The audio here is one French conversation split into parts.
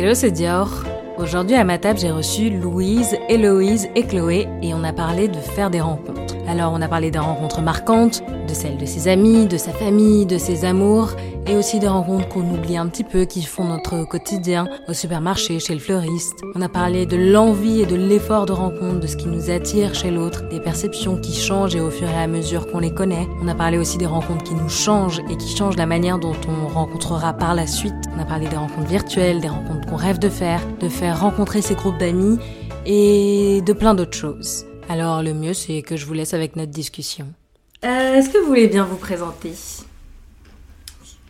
Hello, c'est Dior. Aujourd'hui à ma table, j'ai reçu Louise, Héloïse et Chloé et on a parlé de faire des rencontres. Alors on a parlé des rencontres marquantes, de celles de ses amis, de sa famille, de ses amours et aussi des rencontres qu'on oublie un petit peu qui font notre quotidien au supermarché, chez le fleuriste. On a parlé de l'envie et de l'effort de rencontre, de ce qui nous attire chez l'autre, des perceptions qui changent et au fur et à mesure qu'on les connaît. On a parlé aussi des rencontres qui nous changent et qui changent la manière dont on rencontrera par la suite. On a parlé des rencontres virtuelles, des rencontres qu'on rêve de faire, de faire rencontrer ses groupes d'amis et de plein d'autres choses. Alors le mieux c'est que je vous laisse avec notre discussion. Euh, Est-ce que vous voulez bien vous présenter?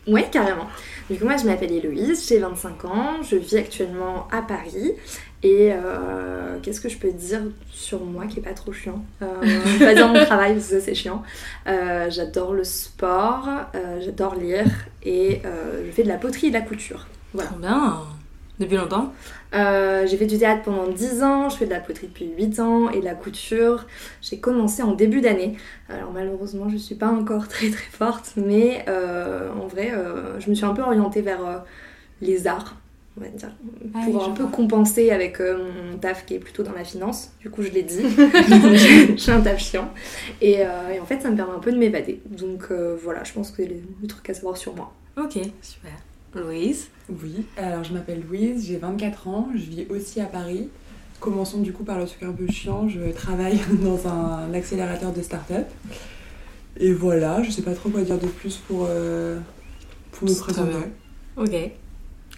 Ouais, carrément. Du coup, moi, je m'appelle Héloïse, j'ai 25 ans, je vis actuellement à Paris. Et euh, qu'est-ce que je peux dire sur moi qui est pas trop chiant? Euh, pas dire mon travail parce que c'est chiant. Euh, j'adore le sport, euh, j'adore lire et je fais de la poterie et de la couture. Voilà. Bien. Depuis longtemps? Euh, j'ai fait du théâtre pendant 10 ans, je fais de la poterie depuis 8 ans et de la couture. J'ai commencé en début d'année. Alors malheureusement, je suis pas encore très très forte, mais euh, en vrai, euh, je me suis un peu orientée vers les arts, on va dire, Ah pour oui, un peu vois. compenser avec mon taf qui est plutôt dans la finance. Du coup, je l'ai dit, j'ai un taf chiant. Et, et en fait, ça me permet un peu de m'évader. Donc voilà, je pense que c'est le truc à savoir sur moi. Ok, super. Louise Oui, alors je m'appelle Louise, j'ai 24 ans, je vis aussi à Paris. Commençons du coup par le truc un peu chiant, je travaille dans un accélérateur de start-up. Et voilà, je sais pas trop quoi dire de plus pour, euh, pour me présenter. Ok.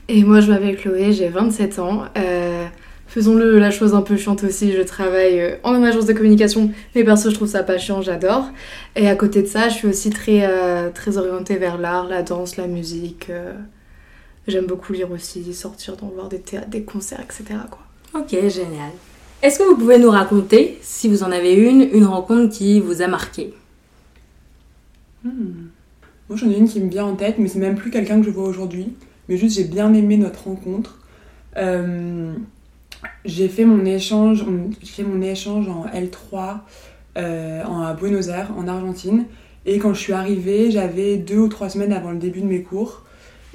Et moi, je m'appelle Chloé, j'ai 27 ans. Euh, Faisons-le la chose un peu chiante aussi, je travaille euh, en agence de communication, mais perso, je trouve ça pas chiant, j'adore. Et à côté de ça, je suis aussi très, euh, très orientée vers l'art, la danse, la musique. J'aime beaucoup lire aussi, sortir, dans voir des théâtres, des concerts, etc. Quoi. Ok, génial. Est-ce que vous pouvez nous raconter, si vous en avez une, une rencontre qui vous a marqué? Hmm. Moi j'en ai une qui me vient en tête, mais c'est même plus quelqu'un que je vois aujourd'hui. Mais juste j'ai bien aimé notre rencontre. Euh, j'ai fait mon échange, j'ai fait mon échange en L3 euh, en- à Buenos Aires, en Argentine. Et quand je suis arrivée, j'avais deux ou trois semaines avant le début de mes cours.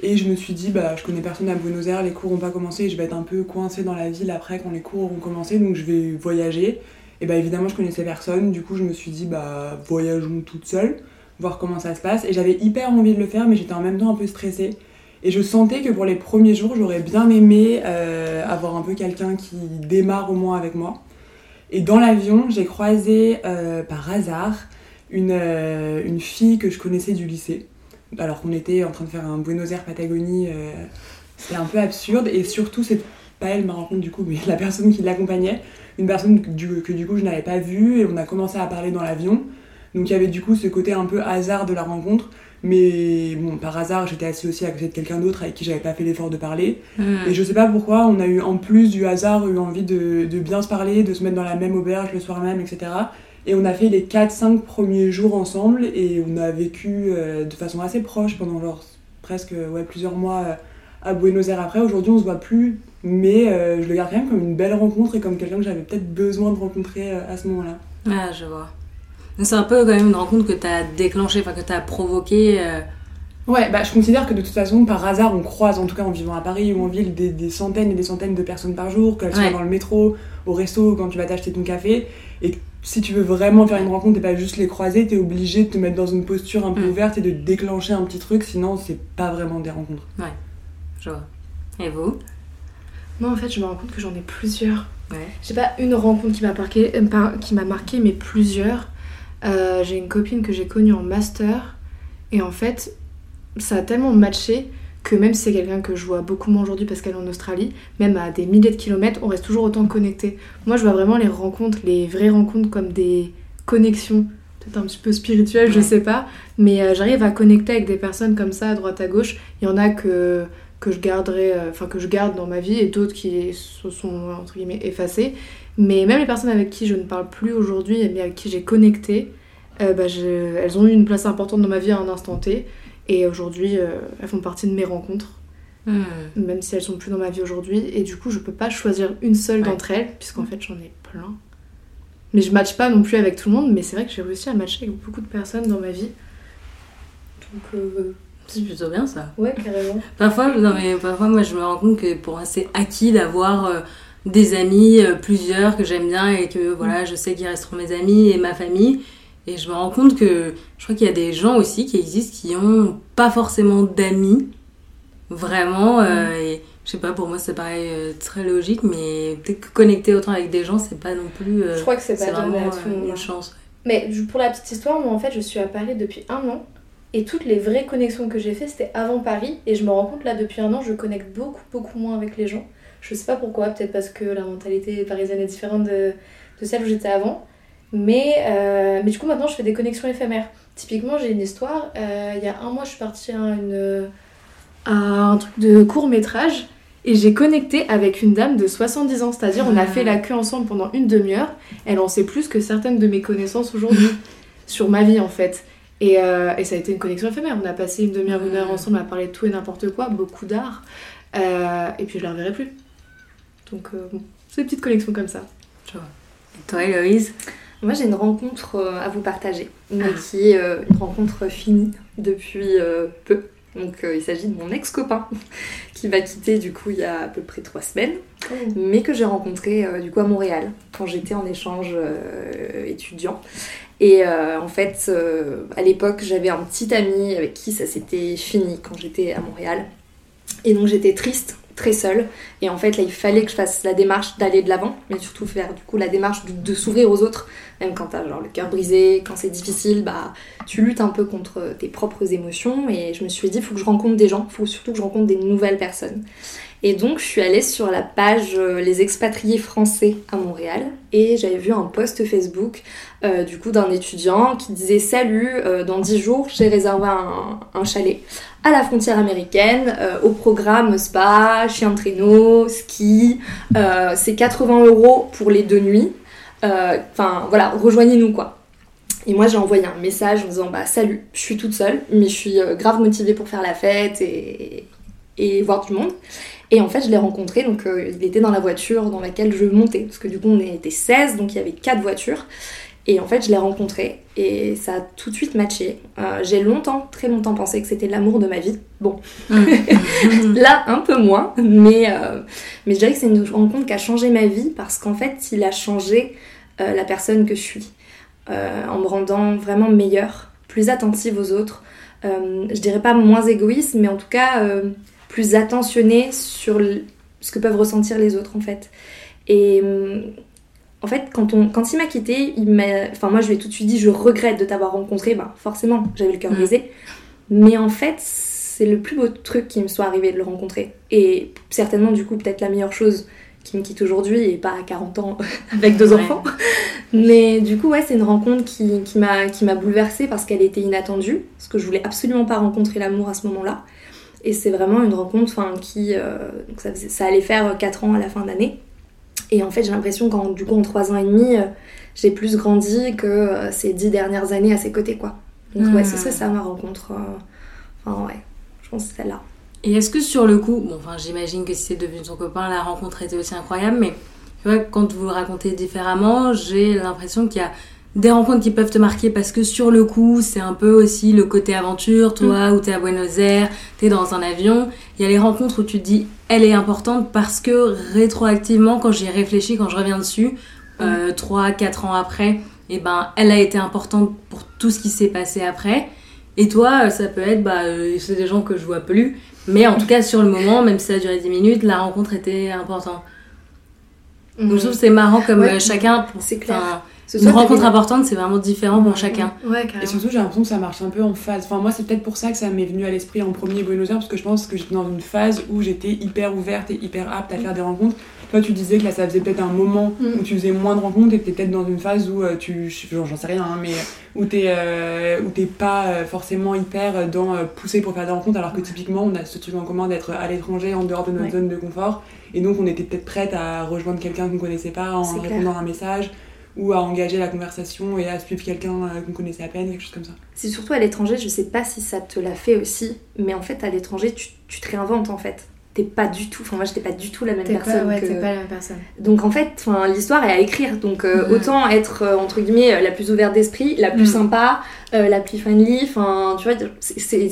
Et je me suis dit, bah, je connais personne à Buenos Aires, les cours n'ont pas commencé, je vais être un peu coincée dans la ville après quand les cours auront commencé, donc je vais voyager. Et bah évidemment, je connaissais personne, du coup, je me suis dit, bah, voyageons toute seule, voir comment ça se passe. Et j'avais hyper envie de le faire, mais j'étais en même temps un peu stressée. Et je sentais que pour les premiers jours, j'aurais bien aimé euh, avoir un peu quelqu'un qui démarre au moins avec moi. Et dans l'avion, j'ai croisé euh, par hasard une, euh, une fille que je connaissais du lycée. Alors qu'on était en train de faire un Buenos Aires Patagonie, euh, c'était un peu absurde. Et surtout, c'est pas elle ma rencontre du coup, mais la personne qui l'accompagnait, une personne que du, que du coup je n'avais pas vue. Et on a commencé à parler dans l'avion. Donc il y avait du coup ce côté un peu hasard de la rencontre. Mais bon, par hasard, j'étais assise aussi à côté de quelqu'un d'autre avec qui j'avais pas fait l'effort de parler. Et je sais pas pourquoi, on a eu en plus du hasard eu envie de, de bien se parler, de se mettre dans la même auberge le soir même, etc. Et on a fait les 4-5 premiers jours ensemble et on a vécu euh, de façon assez proche pendant genre presque ouais, plusieurs mois euh, à Buenos Aires après. Aujourd'hui, on se voit plus, mais euh, je le garde quand même comme une belle rencontre et comme quelqu'un que j'avais peut-être besoin de rencontrer euh, à ce moment-là. Ah, je vois. C'est un peu quand même une rencontre que t'as déclenchée, enfin que t'as provoquée. euh, Ouais, bah je considère que de toute façon, par hasard, on croise, en tout cas en vivant à Paris ou en ville, des, des centaines et des centaines de personnes par jour, qu'elles soient Ouais. dans le métro, au resto, quand tu vas t'acheter ton café. Et si tu veux vraiment faire une rencontre et pas juste les croiser, t'es obligé de te mettre dans une posture un peu Mm. ouverte et de déclencher un petit truc, sinon c'est pas vraiment des rencontres. Je vois. Et vous? Moi, en fait, je me rends compte que j'en ai plusieurs. Ouais. J'ai pas une rencontre qui m'a marqué, euh, pas- qui m'a marqué, mais plusieurs. Euh, j'ai une copine que j'ai connue en master et en fait, ça a tellement matché que même si c'est quelqu'un que je vois beaucoup moins aujourd'hui parce qu'elle est en Australie, même à des milliers de kilomètres, on reste toujours autant connectés. Moi, je vois vraiment les rencontres, les vraies rencontres comme des connexions, peut-être un petit peu spirituelles, je sais pas, mais euh, j'arrive à connecter avec des personnes comme ça à droite à gauche. Il y en a que que je garderai, euh, enfin que je garde dans ma vie et d'autres qui se sont entre guillemets effacées. Mais même les personnes avec qui je ne parle plus aujourd'hui, mais avec qui j'ai connecté, euh, bah, je- elles ont eu une place importante dans ma vie à un instant T. Et aujourd'hui, euh, elles font partie de mes rencontres, Hmm. même si elles sont plus dans ma vie aujourd'hui. Et du coup, je peux pas choisir une seule Ouais. d'entre elles, puisqu'en fait, j'en ai plein. Mais je matche pas non plus avec tout le monde, mais c'est vrai que j'ai réussi à matcher avec beaucoup de personnes dans ma vie. Donc, euh, C'est plutôt bien ça. Ouais, carrément. Parfois, non, mais parfois, moi, je me rends compte que pour moi, c'est acquis d'avoir euh, des amis, euh, plusieurs que j'aime bien et que voilà, je sais qu'ils resteront mes amis et ma famille. Et je me rends compte que je crois qu'il y a des gens aussi qui existent qui ont pas forcément d'amis, vraiment. euh, et je sais pas, pour moi, ça paraît euh, très logique, mais peut-être que connecter autant avec des gens, c'est pas non plus. euh, Je crois que c'est c'est pas vraiment euh, une chance. Mais pour la petite histoire, moi en fait, je suis à Paris depuis un an. Et toutes les vraies connexions que j'ai fait, c'était avant Paris. Et je me rends compte là, depuis un an, je connecte beaucoup, beaucoup moins avec les gens. Je sais pas pourquoi, peut-être parce que la mentalité parisienne est différente de, de celle où j'étais avant. Mais, euh, mais du coup, maintenant, je fais des connexions éphémères. Typiquement, j'ai une histoire. euh, il y a un mois, je suis partie à, une, à un truc de court métrage. Et j'ai connecté avec une dame de 70 ans. C'est-à-dire, on a fait la queue ensemble pendant une demi-heure. Elle en sait plus que certaines de mes connaissances aujourd'hui. sur ma vie, en fait. Et, euh, et ça a été une connexion éphémère. On a passé une demi-heure, une heure ensemble à parler de tout et n'importe quoi, beaucoup d'art. Et puis je la reverrai plus. Donc, bon, c'est des petites connexions comme ça. Et toi, Héloïse? Moi, j'ai une rencontre euh, à vous partager, mais qui est euh, une rencontre finie depuis euh, peu. Donc, il s'agit de mon ex-copain qui m'a quitté du coup il y a à peu près trois semaines, mais que j'ai rencontré du coup à Montréal quand j'étais en échange étudiant. Et euh, en fait, euh, à l'époque, j'avais un petit ami avec qui ça s'était fini quand j'étais à Montréal. Et donc j'étais triste, très seule. Et en fait, là, il fallait que je fasse la démarche d'aller de l'avant, mais surtout faire du coup la démarche de, de s'ouvrir aux autres. Même quand t'as genre le cœur brisé, quand c'est difficile, bah tu luttes un peu contre tes propres émotions. Et je me suis dit, faut que je rencontre des gens, faut surtout que je rencontre des nouvelles personnes. Et donc, je suis allée sur la page euh, Les expatriés français à Montréal et j'avais vu un post Facebook euh, du coup d'un étudiant qui disait Salut, euh, dans 10 jours, j'ai réservé un, chalet à la frontière américaine au programme spa, chien de traîneau, ski. C'est 80 euros pour les deux nuits. Enfin, voilà, rejoignez-nous quoi. Et moi j'ai envoyé un message en disant bah salut, je suis toute seule, mais je suis grave motivée pour faire la fête et, et voir du monde. Et en fait je l'ai rencontré, donc euh, il était dans la voiture dans laquelle je montais, parce que du coup on était 16, donc il y avait 4 voitures. Et en fait je l'ai rencontré et ça a tout de suite matché. Euh, j'ai longtemps, très longtemps pensé que c'était l'amour de ma vie. Bon, Là, un peu moins, mais, euh, mais je dirais que c'est une rencontre qui a changé ma vie parce qu'en fait, il a changé la personne que je suis en me rendant vraiment meilleure, plus attentive aux autres. Je dirais pas moins égoïste, mais en tout cas plus attentionnée sur le- ce que peuvent ressentir les autres en fait. Et euh, en fait, quand, on, quand il m'a quitté, il m'a, enfin moi je lui ai tout de suite dit je regrette de t'avoir rencontré. Ben forcément, j'avais le cœur Mm. brisé. Mais en fait, c'est le plus beau truc qui me soit arrivé de le rencontrer. Et certainement, du coup, peut-être la meilleure chose qui me quitte aujourd'hui et pas à 40 ans avec deux Ouais. enfants. Mais du coup, ouais, c'est une rencontre qui, qui m'a qui m'a bouleversée parce qu'elle était inattendue. Parce que je voulais absolument pas rencontrer l'amour à ce moment-là. Et c'est vraiment une rencontre enfin, qui. euh, donc ça, faisait- ça allait faire 4 ans à la fin d'année. Et en fait, j'ai l'impression qu'en du coup, en 3 ans et demi, euh, j'ai plus grandi que euh, ces 10 dernières années à ses côtés, quoi. Donc, ouais, Hmm. ce serait ça ma rencontre. Enfin, ouais, je pense que c'est celle-là. Et est-ce que sur le coup, bon, enfin, j'imagine que si c'est devenu ton copain, la rencontre était aussi incroyable, mais tu vois, quand vous le racontez différemment, j'ai l'impression qu'il y a des rencontres qui peuvent te marquer parce que sur le coup, c'est un peu aussi le côté aventure, toi, où t'es à Buenos Aires, t'es dans un avion. Il y a les rencontres où tu te dis, elle est importante parce que rétroactivement, quand j'y réfléchis, quand je reviens dessus, euh, 3, 4 ans après, et ben, elle a été importante pour tout ce qui s'est passé après. Et toi, ça peut être, bah, euh, c'est des gens que je vois plus, mais en tout cas, sur le moment, même si ça a duré 10 minutes, la rencontre était importante. Donc, je trouve que c'est marrant comme Ouais. euh, chacun. C'est clair. Ce Une rencontre importante, c'est vraiment différent pour chacun. Ouais, Et surtout, j'ai l'impression que ça marche un peu en phase. Enfin, moi, c'est peut-être pour ça que ça m'est venu à l'esprit en premier Buenos Aires, parce que je pense que j'étais dans une phase où j'étais hyper ouverte et hyper apte à faire des rencontres. Toi, tu disais que là, ça faisait peut-être un moment Mm. où tu faisais moins de rencontres et que t'es peut-être dans une phase où euh, tu. Genre, j'en sais rien, hein, mais où t'es euh, où t'es pas euh, forcément hyper dans euh, poussé pour faire des rencontres, alors que typiquement, on a ce truc en commun d'être à l'étranger, en dehors de notre Ouais. zone de confort. Et donc, on était peut-être prête à rejoindre quelqu'un qu'on connaissait pas en C'est clair. répondant à un message ou à engager la conversation et à suivre quelqu'un euh, qu'on connaissait à peine, quelque chose comme ça. C'est surtout à l'étranger, je sais pas si ça te l'a fait aussi, mais en fait, à l'étranger, tu, tu te réinventes en fait. T'es pas du tout, enfin moi j'étais pas du tout la même personne pas, ouais, que... t'es pas la même personne. Donc en fait, enfin, l'histoire est à écrire. Donc euh, autant être euh, entre guillemets la plus ouverte d'esprit, la plus Mm. sympa, euh, la plus friendly. Enfin, tu vois, c'est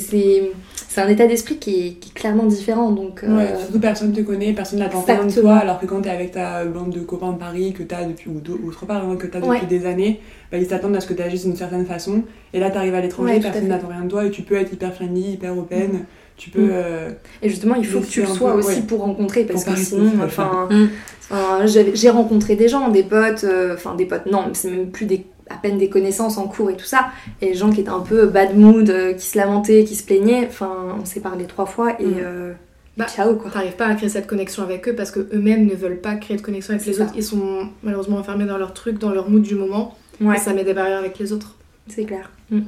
c'est- un état d'esprit qui est, qui est clairement différent. Donc, euh, Ouais, surtout personne te connaît, personne n'attend rien de toi, alors que quand t'es avec ta bande de copains de Paris que t'as depuis, ou d'au- autre part, hein, que t'as depuis Ouais. des années, bah, ils s'attendent à ce que t'agisses d'une certaine façon, et là t'arrives à l'étranger, Ouais, personne n'attend rien de toi, et tu peux être hyper friendly, hyper open, tu peux... Mm. euh, Et justement, il faut que tu le sois peu, aussi pour rencontrer, parce Pour que sinon, enfin, Mm. j'ai rencontré des gens, des potes, euh, enfin des potes, non, c'est même plus des, à peine des connaissances en cours et tout ça, et des gens qui étaient un peu bad mood, euh, qui se lamentaient, qui se plaignaient, enfin, on s'est parlé trois fois et Mm. euh, Bah, ciao quoi. T'arrives pas à créer cette connexion avec eux parce que eux-mêmes ne veulent pas créer de connexion avec les ça. autres. Ils sont malheureusement enfermés dans leur truc, dans leur mood du moment. Ouais, Et ça met des barrières avec les autres. c'est clair. Mm.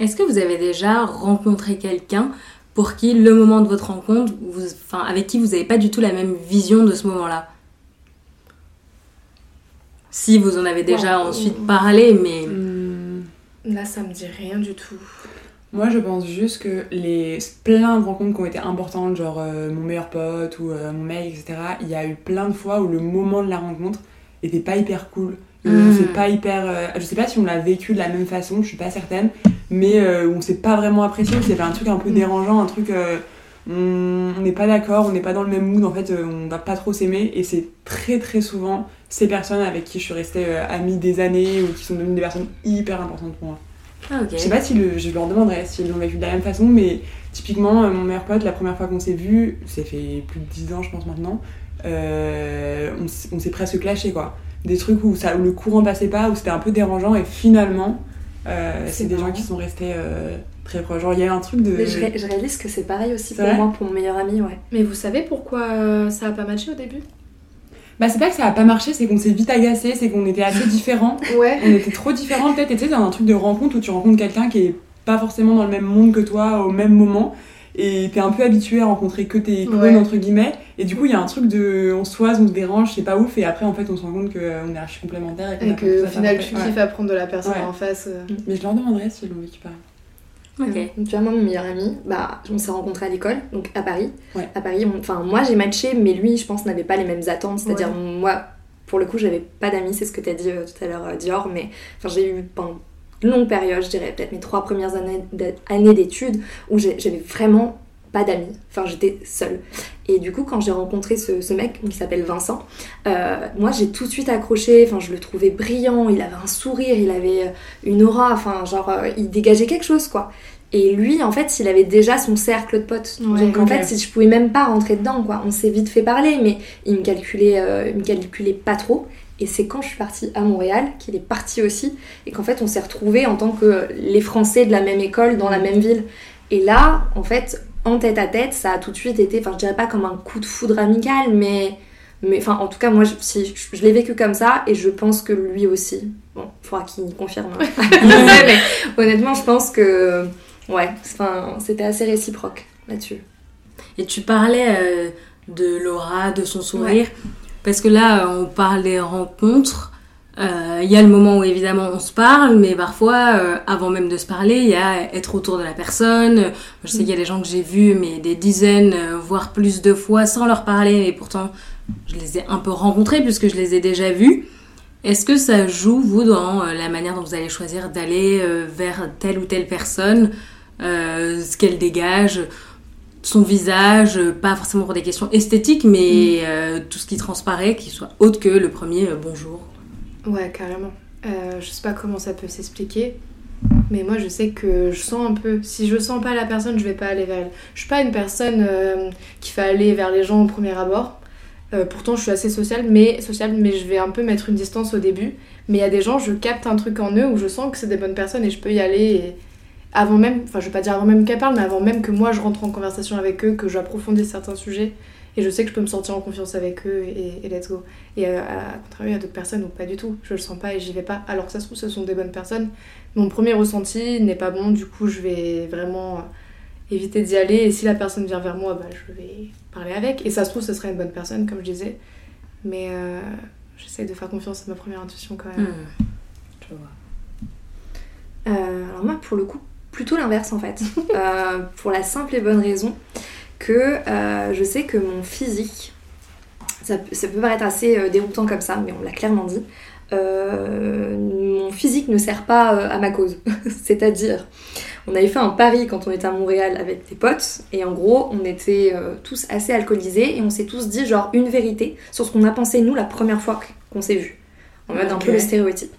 Est-ce que vous avez déjà rencontré quelqu'un pour qui le moment de votre rencontre, vous, enfin, avec qui vous n'avez pas du tout la même vision de ce moment-là? Si vous en avez déjà Ouais. ensuite parlé, mais hmm, Là, ça me dit rien du tout. Moi, je pense juste que les plein de rencontres qui ont été importantes, genre euh, mon meilleur pote ou euh, mon mec, etc., il y a eu plein de fois où le moment de la rencontre était pas hyper cool. Euh, Mm. C'est pas hyper. euh, je sais pas si on l'a vécu de la même façon, je suis pas certaine, mais euh, on s'est pas vraiment apprécié, c'était un truc un peu Mm. dérangeant, un truc. On n'est pas d'accord, on n'est pas dans le même mood, en fait, euh, on va pas trop s'aimer, et c'est très très souvent ces personnes avec qui je suis restée euh, amie des années ou qui sont devenues des personnes hyper importantes pour moi. Ah, ok. Je sais pas si le, je leur demanderai s'ils l'ont vécu de la même façon, mais typiquement, euh, mon meilleur pote, la première fois qu'on s'est vu, ça fait plus de 10 ans, je pense maintenant, euh, on, s'est presque clashé quoi. Des trucs où, ça, où le courant passait pas, où c'était un peu dérangeant, et finalement, euh, C'est des gens qui sont restés euh, très proches. Genre, il y a un truc de. Mais je, ré- je réalise que c'est pareil aussi pour moi, pour mon meilleur ami, ouais. Mais vous savez pourquoi euh, ça a pas matché au début? Bah, c'est pas que ça a pas marché, c'est qu'on s'est vite agacé, c'est qu'on était assez différents. Ouais. on était trop différents peut-être et tu sais dans un truc de rencontre où tu rencontres quelqu'un qui est pas forcément dans le même monde que toi au même moment et t'es un peu habitué à rencontrer que tes clones Ouais. entre guillemets et du coup il y a un truc de on se toise on se dérange c'est pas ouf et après en fait on se rend compte qu'on est archi complémentaires et, qu'on Et que au à final, tu Ouais. kiffes apprendre de la personne Ouais. en face. euh. mais je leur demanderais s'ils l'ont vécu pareil Donc, tu vois, moi, mon meilleur ami, bah, on s'est rencontrés à l'école, donc à Paris. Ouais. À Paris, enfin, moi j'ai matché, mais lui, je pense, n'avait pas les mêmes attentes. C'est-à-dire, Ouais. moi, pour le coup, j'avais pas d'amis, c'est ce que t'as dit euh, tout à l'heure, euh, Dior, mais j'ai eu pendant une longue période, je dirais peut-être mes trois premières années d'études, où j'avais vraiment pas d'amis. Enfin, j'étais seule. Et du coup, quand j'ai rencontré ce, ce mec qui s'appelle Vincent, euh, moi j'ai tout de suite accroché. Enfin, je le trouvais brillant, il avait un sourire, il avait euh, une aura, enfin, genre, euh, il dégageait quelque chose, quoi. Et lui, en fait, il avait déjà son cercle de potes. Ouais, Donc, en fait, je pouvais même pas rentrer dedans, quoi. On s'est vite fait parler, mais il me calculait, euh, il me calculait pas trop. Et c'est quand je suis partie à Montréal qu'il est parti aussi, et qu'en fait, on s'est retrouvés en tant que les Français de la même école, dans la même ville. Et là, en fait, en tête à tête, ça a tout de suite été, enfin, je dirais pas comme un coup de foudre amical, mais, mais enfin, en tout cas, moi, je, si, je, je l'ai vécu comme ça, et je pense que lui aussi. Bon, il faudra qu'il confirme. hein. mais honnêtement, je pense que, ouais, enfin, c'était assez réciproque là-dessus. Et tu parlais euh, de Laura, de son sourire, parce que là, euh, on parle des rencontres. Euh, Il y a le moment où évidemment on se parle, mais parfois, euh, avant même de se parler, il y a être autour de la personne. Je sais qu'il y a des gens que j'ai vus, mais des dizaines, euh, voire plus de fois, sans leur parler, et pourtant je les ai un peu rencontrés puisque je les ai déjà vus. Est-ce que ça joue, vous, dans euh, la manière dont vous allez choisir d'aller euh, vers telle ou telle personne, euh, ce qu'elle dégage son visage, pas forcément pour des questions esthétiques, mais euh, tout ce qui transparaît, qui soit autre que le premier euh, bonjour? Ouais, carrément. Je sais pas comment ça peut s'expliquer, mais moi je sais que je sens un peu. Si je sens pas la personne, je vais pas aller vers elle. Je suis pas une personne qui fait aller vers les gens au premier abord. Euh, pourtant, je suis assez sociale, mais mais je vais un peu mettre une distance au début. Mais il y a des gens, je capte un truc en eux où je sens que c'est des bonnes personnes et je peux y aller. Avant même, enfin, je vais pas dire avant même qu'elles parlent, mais avant même que moi je rentre en conversation avec eux, que j'approfondisse certains sujets. Et je sais que je peux me sentir en confiance avec eux et, et let's go. Et euh, à contrario, il y a d'autres personnes où pas du tout. Je le sens pas et j'y vais pas. Alors que ça se trouve, ce sont des bonnes personnes. Mon premier ressenti n'est pas bon, du coup, je vais vraiment éviter d'y aller. Et si la personne vient vers moi, bah, je vais parler avec. Et ça se trouve, ce serait une bonne personne, comme je disais. Mais euh, j'essaie de faire confiance à ma première intuition quand même. Je vois. Euh, alors moi, pour le coup, plutôt l'inverse en fait. Euh, pour la simple et bonne raison que euh, je sais que mon physique, ça, peut- ça peut paraître assez déroutant comme ça, mais on l'a clairement dit, mon physique ne sert pas à ma cause. C'est-à-dire, on avait fait un pari quand on était à Montréal avec des potes, et en gros, on était euh, tous assez alcoolisés, et on s'est tous dit genre une vérité sur ce qu'on a pensé nous la première fois qu'on s'est vu. En mode un Ok. peu le stéréotype.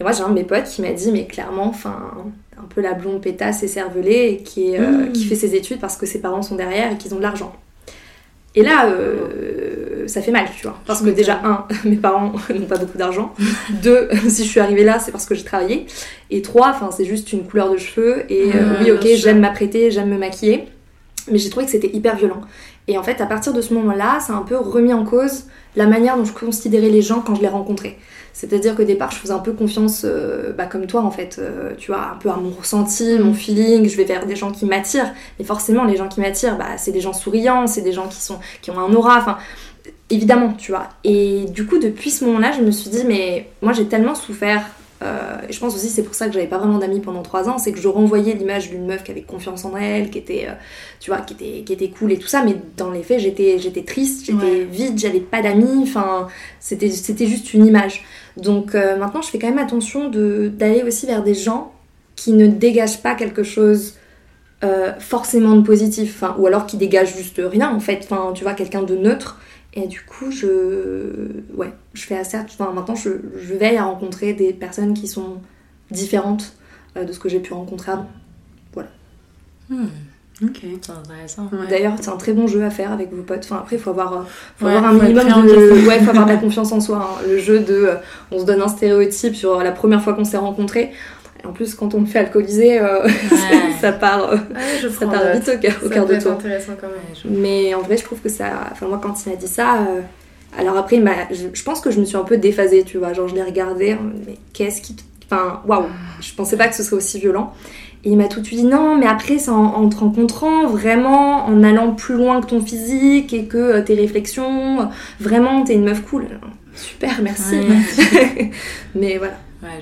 Et moi, j'ai un de mes potes qui m'a dit, mais clairement, enfin, un peu la blonde pétasse et cervelée, et qui, est, euh, Mm. qui fait ses études parce que ses parents sont derrière et qu'ils ont de l'argent. Et là, euh, ça fait mal, tu vois. Parce que déjà, un, mes parents n'ont pas beaucoup d'argent. Deux, si je suis arrivée là, c'est parce que j'ai travaillé. Et trois, enfin, c'est juste une couleur de cheveux. Et euh, oui, ok, j'aime m'apprêter, j'aime me maquiller. Mais j'ai trouvé que c'était hyper violent. Et en fait, à partir de ce moment-là, ça a un peu remis en cause la manière dont je considérais les gens quand je les rencontrais. C'est-à-dire que au départ, je faisais un peu confiance, euh, bah, comme toi en fait, euh, tu vois, un peu à mon ressenti, mon feeling, je vais vers des gens qui m'attirent. Mais forcément, les gens qui m'attirent, bah, c'est des gens souriants, c'est des gens qui, sont, qui ont un aura, enfin, évidemment, tu vois. Et du coup, depuis ce moment-là, je me suis dit, mais moi j'ai tellement souffert. euh, et je pense aussi c'est pour ça que j'avais pas vraiment d'amis pendant trois ans, c'est que je renvoyais l'image d'une meuf qui avait confiance en elle, qui était, tu vois, qui était, qui était cool et tout ça, mais dans les faits j'étais, j'étais triste, j'étais Ouais. vide, j'avais pas d'amis, enfin c'était, c'était juste une image. Donc euh, maintenant je fais quand même attention d'aller aussi vers des gens qui ne dégagent pas quelque chose euh, forcément de positif, ou alors qui dégagent juste rien en fait, enfin tu vois, quelqu'un de neutre. Et du coup, je, ouais, je fais assez. Enfin, maintenant, je, veille à rencontrer des personnes qui sont différentes euh, de ce que j'ai pu rencontrer avant. Hmm, Ok. c'est intéressant. Ouais. D'ailleurs, c'est un très bon jeu à faire avec vos potes. Enfin, après, il faut avoir, faut Ouais, avoir un faut minimum de. Ouais, faut avoir de la confiance en soi. hein. Le jeu de. euh, on se donne un stéréotype sur la première fois qu'on s'est rencontrés. En plus, quand on me fait alcooliser, euh, Ouais. ça part, euh, Ah ouais, ça part vite au cœur, au cœur de tour. intéressant quand même. Je- Mais en vrai, je trouve que ça. Enfin, moi, quand il m'a dit ça. euh, Alors après, il je, je pense que je me suis un peu déphasée, tu vois. Genre, je l'ai regardé, mais qu'est-ce qui. te- Enfin, waouh, je pensais pas que ce serait aussi violent. Et il m'a tout de suite dit non, mais après, c'est en, en te rencontrant, vraiment, en allant plus loin que ton physique et que euh, tes réflexions, euh, vraiment, t'es une meuf cool. Super, merci. Ouais. mais voilà. Ouais.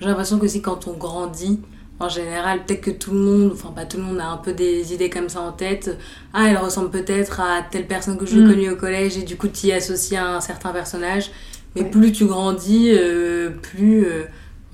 J'ai l'impression que aussi quand on grandit, en général, peut-être que tout le monde, enfin pas tout le monde a un peu des idées comme ça en tête. Ah, elle ressemble peut-être à telle personne que j'ai Mm. connue au collège et du coup tu y associes à un certain personnage. Mais Ouais. plus tu grandis, euh, plus euh,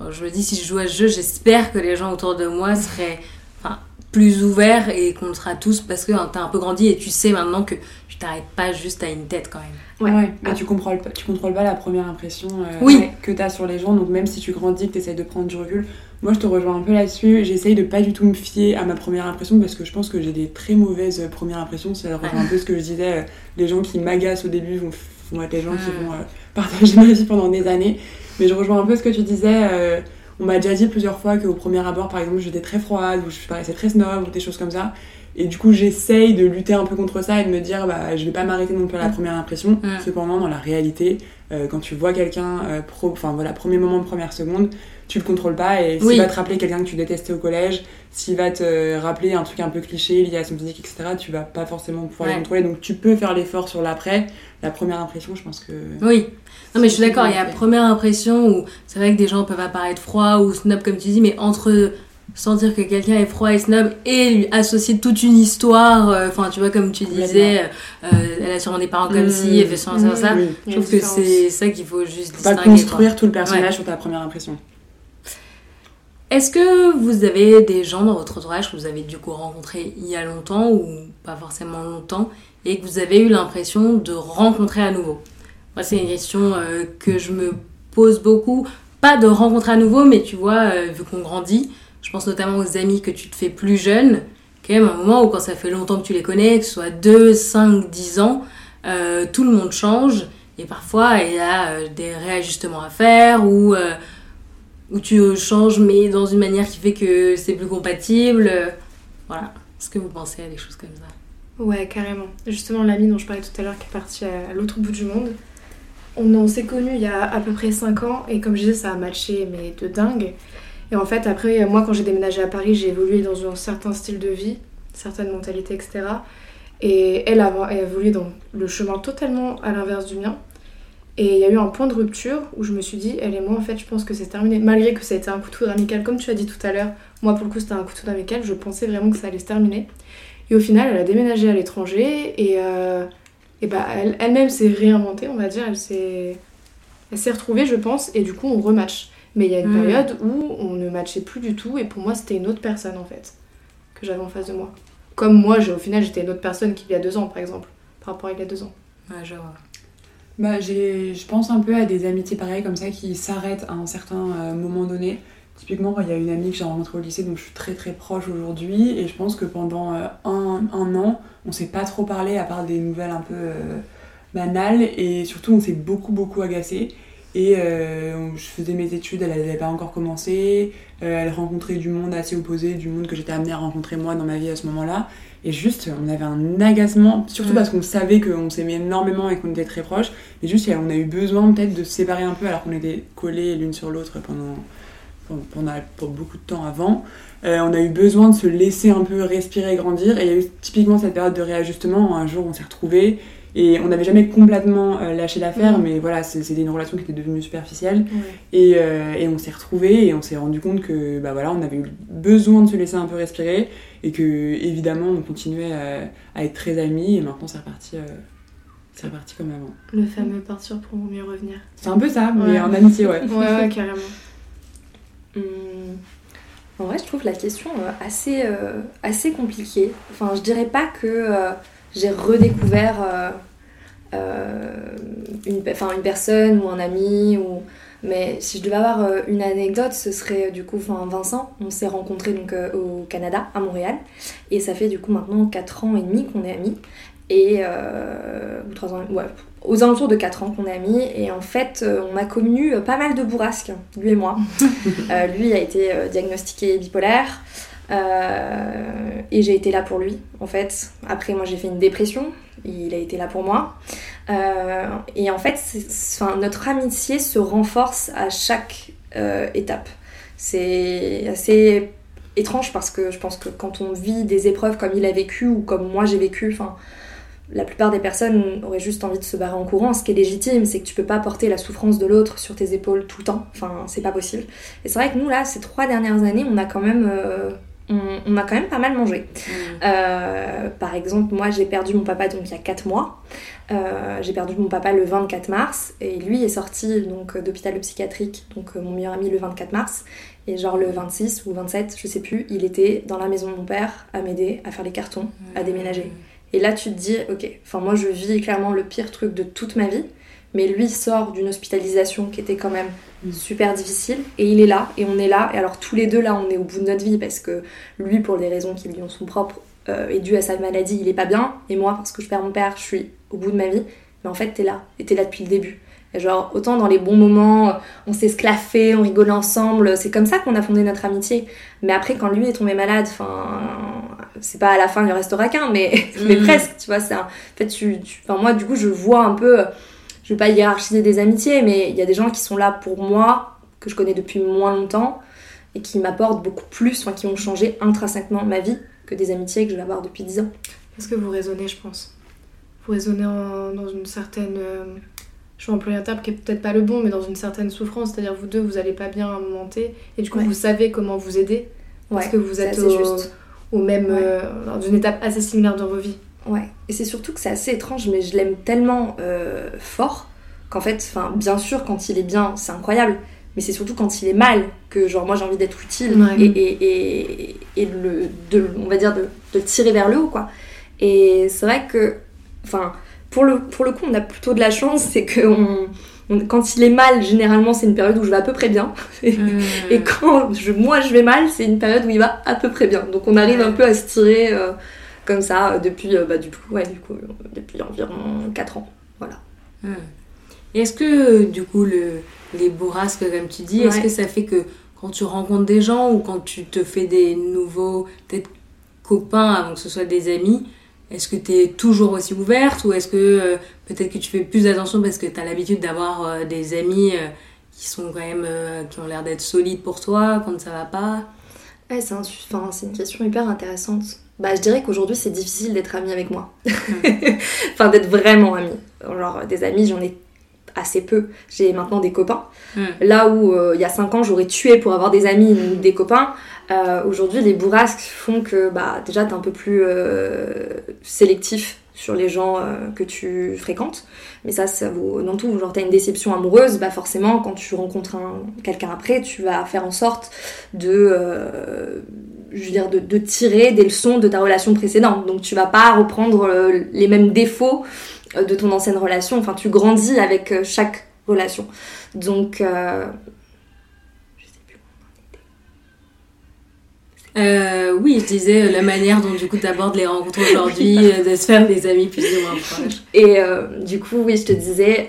je me dis si je joue à ce jeu, j'espère que les gens autour de moi seraient enfin, plus ouverts et qu'on le sera tous parce que hein, t'as un peu grandi et tu sais maintenant que tu t'arrêtes pas juste à une tête quand même. Ouais. Ouais, mais tu contrôles pas, tu contrôles pas la première impression euh, Oui. que tu as sur les gens. Donc même si tu grandis, que tu essayes de prendre du recul, moi je te rejoins un peu là-dessus. J'essaye de pas du tout me fier à ma première impression parce que je pense que j'ai des très mauvaises euh, premières impressions. Ça rejoint un peu ce que je disais. euh, les gens qui m'agacent au début vont, vont être les gens qui Mm. vont euh, partager ma vie pendant des années. Mais je rejoins un peu ce que tu disais. euh, on m'a déjà dit plusieurs fois qu'au premier abord, par exemple, j'étais très froide ou je paraissais très snob ou des choses comme ça. Et du coup, j'essaye de lutter un peu contre ça et de me dire, bah, je vais pas m'arrêter non plus à la Mm. première impression. Mm. Cependant, dans la réalité, euh, quand tu vois quelqu'un, euh, enfin voilà, premier moment première seconde, tu le contrôles pas. Et s'il Oui. va te rappeler quelqu'un que tu détestais au collège, s'il va te rappeler un truc un peu cliché lié à son physique, etc., tu vas pas forcément pouvoir Ouais. le contrôler. Donc tu peux faire l'effort sur l'après. La première impression, je pense que. Oui. Non mais je suis d'accord, il y a fait. première impression où c'est vrai que des gens peuvent apparaître froids ou snob comme tu dis, mais entre sentir que quelqu'un est froid et snob et lui associer toute une histoire, euh, enfin tu vois comme tu disais, euh, elle a sûrement des parents comme Mm. ci, elle fait ça, ça, ça. Oui. Je trouve que c'est ça qu'il faut juste Faut pas quoi. construire tout le personnage Ouais. sur ta première impression. Est-ce que vous avez des gens dans votre entourage que vous avez du coup rencontrés il y a longtemps ou pas forcément longtemps et que vous avez eu l'impression de rencontrer à nouveau? Moi, c'est une question euh, que je me pose beaucoup. Pas de rencontrer à nouveau, mais tu vois, euh, vu qu'on grandit, je pense notamment aux amis que tu te fais plus jeunes, quand même un moment où quand ça fait longtemps que tu les connais, que ce soit 2, 5, 10 ans, euh, tout le monde change et parfois il y a des réajustements à faire ou où tu changes mais dans une manière qui fait que c'est plus compatible. Voilà. Est-ce que vous pensez à des choses comme ça? Ouais, carrément. Justement, l'ami dont je parlais tout à l'heure qui est parti à l'autre bout du monde, on, s'est connus il y a à peu près 5 ans et comme je disais, ça a matché, mais de dingue. Et en fait, après, moi, quand j'ai déménagé à Paris, j'ai évolué dans un certain style de vie, certaines mentalités, etc. Et elle a, elle a évolué dans le chemin totalement à l'inverse du mien. Et il y a eu un point de rupture où je me suis dit, elle et moi, en fait, je pense que c'est terminé. Malgré que ça a été un coup de foudre amical, comme tu as dit tout à l'heure, moi, pour le coup, c'était un coup de foudre amical, je pensais vraiment que ça allait se terminer. Et au final, elle a déménagé à l'étranger et, euh, et bah, elle- elle-même s'est réinventée, on va dire. Elle s'est, elle s'est retrouvée, je pense, et du coup, on rematch. Mais il y a une Mm. période où on ne matchait plus du tout et pour moi c'était une autre personne en fait que j'avais en face de moi. Comme moi, j'ai- au final, j'étais une autre personne qu'il y a deux ans par exemple, par rapport à il y a deux ans. Ouais, je vois. Bah, j'ai, je pense un peu à des amitiés pareilles comme ça qui s'arrêtent à un certain euh, moment donné. Typiquement, il y a une amie que j'ai rencontrée au lycée, donc je suis très très proche aujourd'hui, et je pense que pendant euh, un, un an, on s'est pas trop parlé à part des nouvelles un peu euh, banales, et surtout on s'est beaucoup beaucoup agacé. Et euh, je faisais mes études, elle n'avait pas encore commencé, euh, elle rencontrait du monde assez opposé, du monde que j'étais amenée à rencontrer moi dans ma vie à ce moment-là. Et juste, on avait un agacement, surtout Mm. parce qu'on savait qu'on s'aimait énormément et qu'on était très proches. Et juste, on a eu besoin peut-être de se séparer un peu alors qu'on était collés l'une sur l'autre pendant, pendant, pour beaucoup de temps avant. Euh, on a eu besoin de se laisser un peu respirer, grandir. Et il y a eu typiquement cette période de réajustement. Un jour, on s'est retrouvés et on n'avait jamais complètement euh, lâché l'affaire, mais voilà, c'était une relation qui était devenue superficielle. Et, euh, et on s'est retrouvés et on s'est rendu compte que bah voilà, on avait eu besoin de se laisser un peu respirer et que évidemment on continuait à, à être très amis et maintenant c'est reparti, c'est reparti comme avant. Le fameux partir pour mieux revenir. C'est un peu ça, mais Ouais. en amitié, ouais. Ouais, ouais, carrément. Hum, En vrai, je trouve la question euh, assez, euh, assez compliquée. Enfin, je dirais pas que euh, j'ai redécouvert une, personne ou un ami, ou... mais si je devais avoir une anecdote, ce serait du coup Vincent. On s'est rencontrés au Canada, à Montréal, et ça fait du coup maintenant 4 ans et demi qu'on est amis. Et ou 3 ans, aux alentours de 4 ans qu'on est amis, et en fait, euh, on a connu euh, pas mal de bourrasques, lui et moi. Euh, lui a été diagnostiqué bipolaire. euh, et j'ai été là pour lui, en fait. Après, moi, j'ai fait une dépression. Il a été là pour moi. Euh, et en fait, enfin, notre amitié se renforce à chaque étape. C'est assez étrange parce que je pense que quand on vit des épreuves comme il a vécu ou comme moi j'ai vécu, enfin, la plupart des personnes auraient juste envie de se barrer en courant. Ce qui est légitime, c'est que tu peux pas porter la souffrance de l'autre sur tes épaules tout le temps. Enfin, c'est pas possible. Et c'est vrai que nous, là, ces trois dernières années, on a quand même, euh, on, on a quand même pas mal mangé. Euh, par exemple, moi, j'ai perdu mon papa donc il y a 4 mois. Euh, j'ai perdu mon papa le 24 mars et lui est sorti donc d'hôpital psychiatrique, donc mon meilleur ami le 24 mars. Et genre le 26 ou 27, je sais plus, il était dans la maison de mon père à m'aider à faire les cartons, à déménager. Et là, tu te dis, ok, enfin, moi, je vis clairement le pire truc de toute ma vie, mais lui sort d'une hospitalisation qui était quand même super difficile, et il est là, et on est là, et alors tous les deux là, on est au bout de notre vie, parce que lui, pour des raisons qui lui en sont propres, euh, et dû à sa maladie, il est pas bien, et moi, parce que je perds mon père, je suis au bout de ma vie, mais en fait, t'es là, et t'es là depuis le début. Et genre, autant dans les bons moments, on s'est sclaffé, on rigolait ensemble, c'est comme ça qu'on a fondé notre amitié. Mais après, quand lui est tombé malade, enfin, c'est pas à la fin, il restera qu'un, mais, mais Mhm. presque, tu vois. C'est un... En fait, tu, tu- enfin, moi, du coup, je vois un peu, je vais pas hiérarchiser des amitiés, mais il y a des gens qui sont là pour moi, que je connais depuis moins longtemps, et qui m'apportent beaucoup plus, enfin, qui ont changé intrinsèquement ma vie, que des amitiés que je vais avoir depuis 10 ans. Parce que vous raisonnez, je pense? Vous raisonnez en- dans une certaine. Je un terme qui est peut-être pas le bon, mais dans une certaine souffrance. C'est-à-dire, vous deux, vous allez pas bien à un moment T, et du coup, Ouais. vous savez comment vous aider. Parce Ouais, que vous êtes au, juste. au même. Ouais. euh, dans une étape assez similaire dans vos vies. Ouais, et c'est surtout que c'est assez étrange, mais je l'aime tellement euh, fort qu'en fait, enfin, bien sûr, quand il est bien, c'est incroyable, mais c'est surtout quand il est mal que, genre, moi j'ai envie d'être utile et, et, et, et le, de, on va dire, de, tirer vers le haut, quoi. Et c'est vrai que, enfin, pour le, pour le coup, on a plutôt de la chance, c'est que on, on- quand il est mal, généralement, c'est une période où je vais à peu près bien. Et quand je, moi je vais mal, c'est une période où il va à peu près bien. Donc on arrive un peu à se tirer euh, comme ça euh, depuis, euh, bah, du coup, ouais, du coup, depuis environ 4 ans. Hmm. Et Est-ce que, du coup, le, les bourrasques, comme tu dis, est-ce que ça fait que quand tu rencontres des gens ou quand tu te fais des nouveaux, peut-être copains avant que ce soit des amis, est-ce que tu es toujours aussi ouverte ou est-ce que euh, peut-être que tu fais plus attention parce que tu as l'habitude d'avoir euh, des amis euh, qui sont quand même, qui ont l'air d'être solides pour toi quand ça va pas? Ouais, c'est un une question hyper intéressante. Bah, je dirais qu'aujourd'hui c'est difficile d'être ami avec moi. enfin, d'être vraiment ami. Genre, des amis, j'en ai assez peu. J'ai maintenant des copains. Hmm. Là où euh, il y a 5 ans j'aurais tué pour avoir des amis ou des copains, euh, aujourd'hui les bourrasques font que bah, déjà t'es un peu plus euh, sélectif sur les gens que tu fréquentes. Mais ça, ça vaut dans tout. Genre, t'as une déception amoureuse, bah forcément, quand tu rencontres quelqu'un après, tu vas faire en sorte de, je veux dire, de, de, tirer des leçons de ta relation précédente. Donc, tu vas pas reprendre les mêmes défauts de ton ancienne relation. Enfin, tu grandis avec chaque relation. Donc, Euh, oui, je disais euh, la manière dont du coup tu abordes les rencontres aujourd'hui, euh, de se faire des amis plus ou moins proches. Et du coup, oui, je te disais,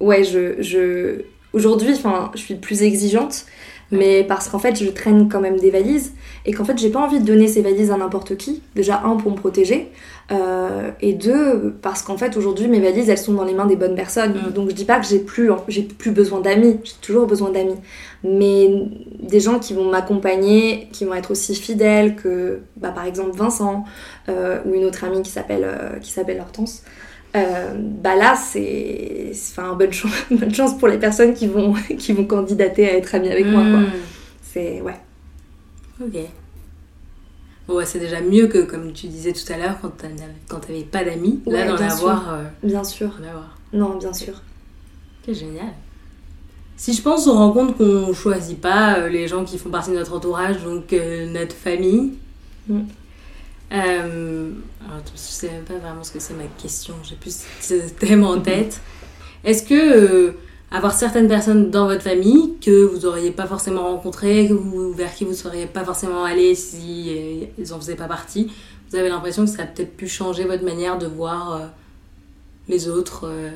ouais, je, je... aujourd'hui, enfin, je suis plus exigeante, mais parce qu'en fait, je traîne quand même des valises et qu'en fait, j'ai pas envie de donner ces valises à n'importe qui. Déjà, un, pour me protéger, euh, et deux, parce qu'en fait aujourd'hui mes valises elles sont dans les mains des bonnes personnes. Mm. Donc je dis pas que j'ai plus, j'ai plus besoin d'amis, j'ai toujours besoin d'amis. Mais des gens qui vont m'accompagner, qui vont être aussi fidèles que bah, par exemple Vincent euh, ou une autre amie qui s'appelle euh, qui s'appelle Hortense. Bah là c'est enfin bonne chance bonne chance pour les personnes qui vont qui vont candidater à être amies avec moi quoi. Mm. C'est ouais. OK. Ouais, c'est déjà mieux que, comme tu disais tout à l'heure, quand tu n'avais pas d'amis. Là, d'en avoir. Euh, bien sûr. Non, bien sûr. C'est génial. Si je pense aux rencontres qu'on choisit pas, euh, les gens qui font partie de notre entourage, donc euh, notre famille. Mm. alors, je sais même pas vraiment ce que c'est ma question, j'ai plus ce thème en tête. Est-ce que avoir certaines personnes dans votre famille que vous n'auriez pas forcément rencontrées, vers qui vous ne seriez pas forcément allé si euh, ils n'en faisaient pas partie. Vous avez l'impression que ça a peut-être pu changer votre manière de voir euh, les autres, euh,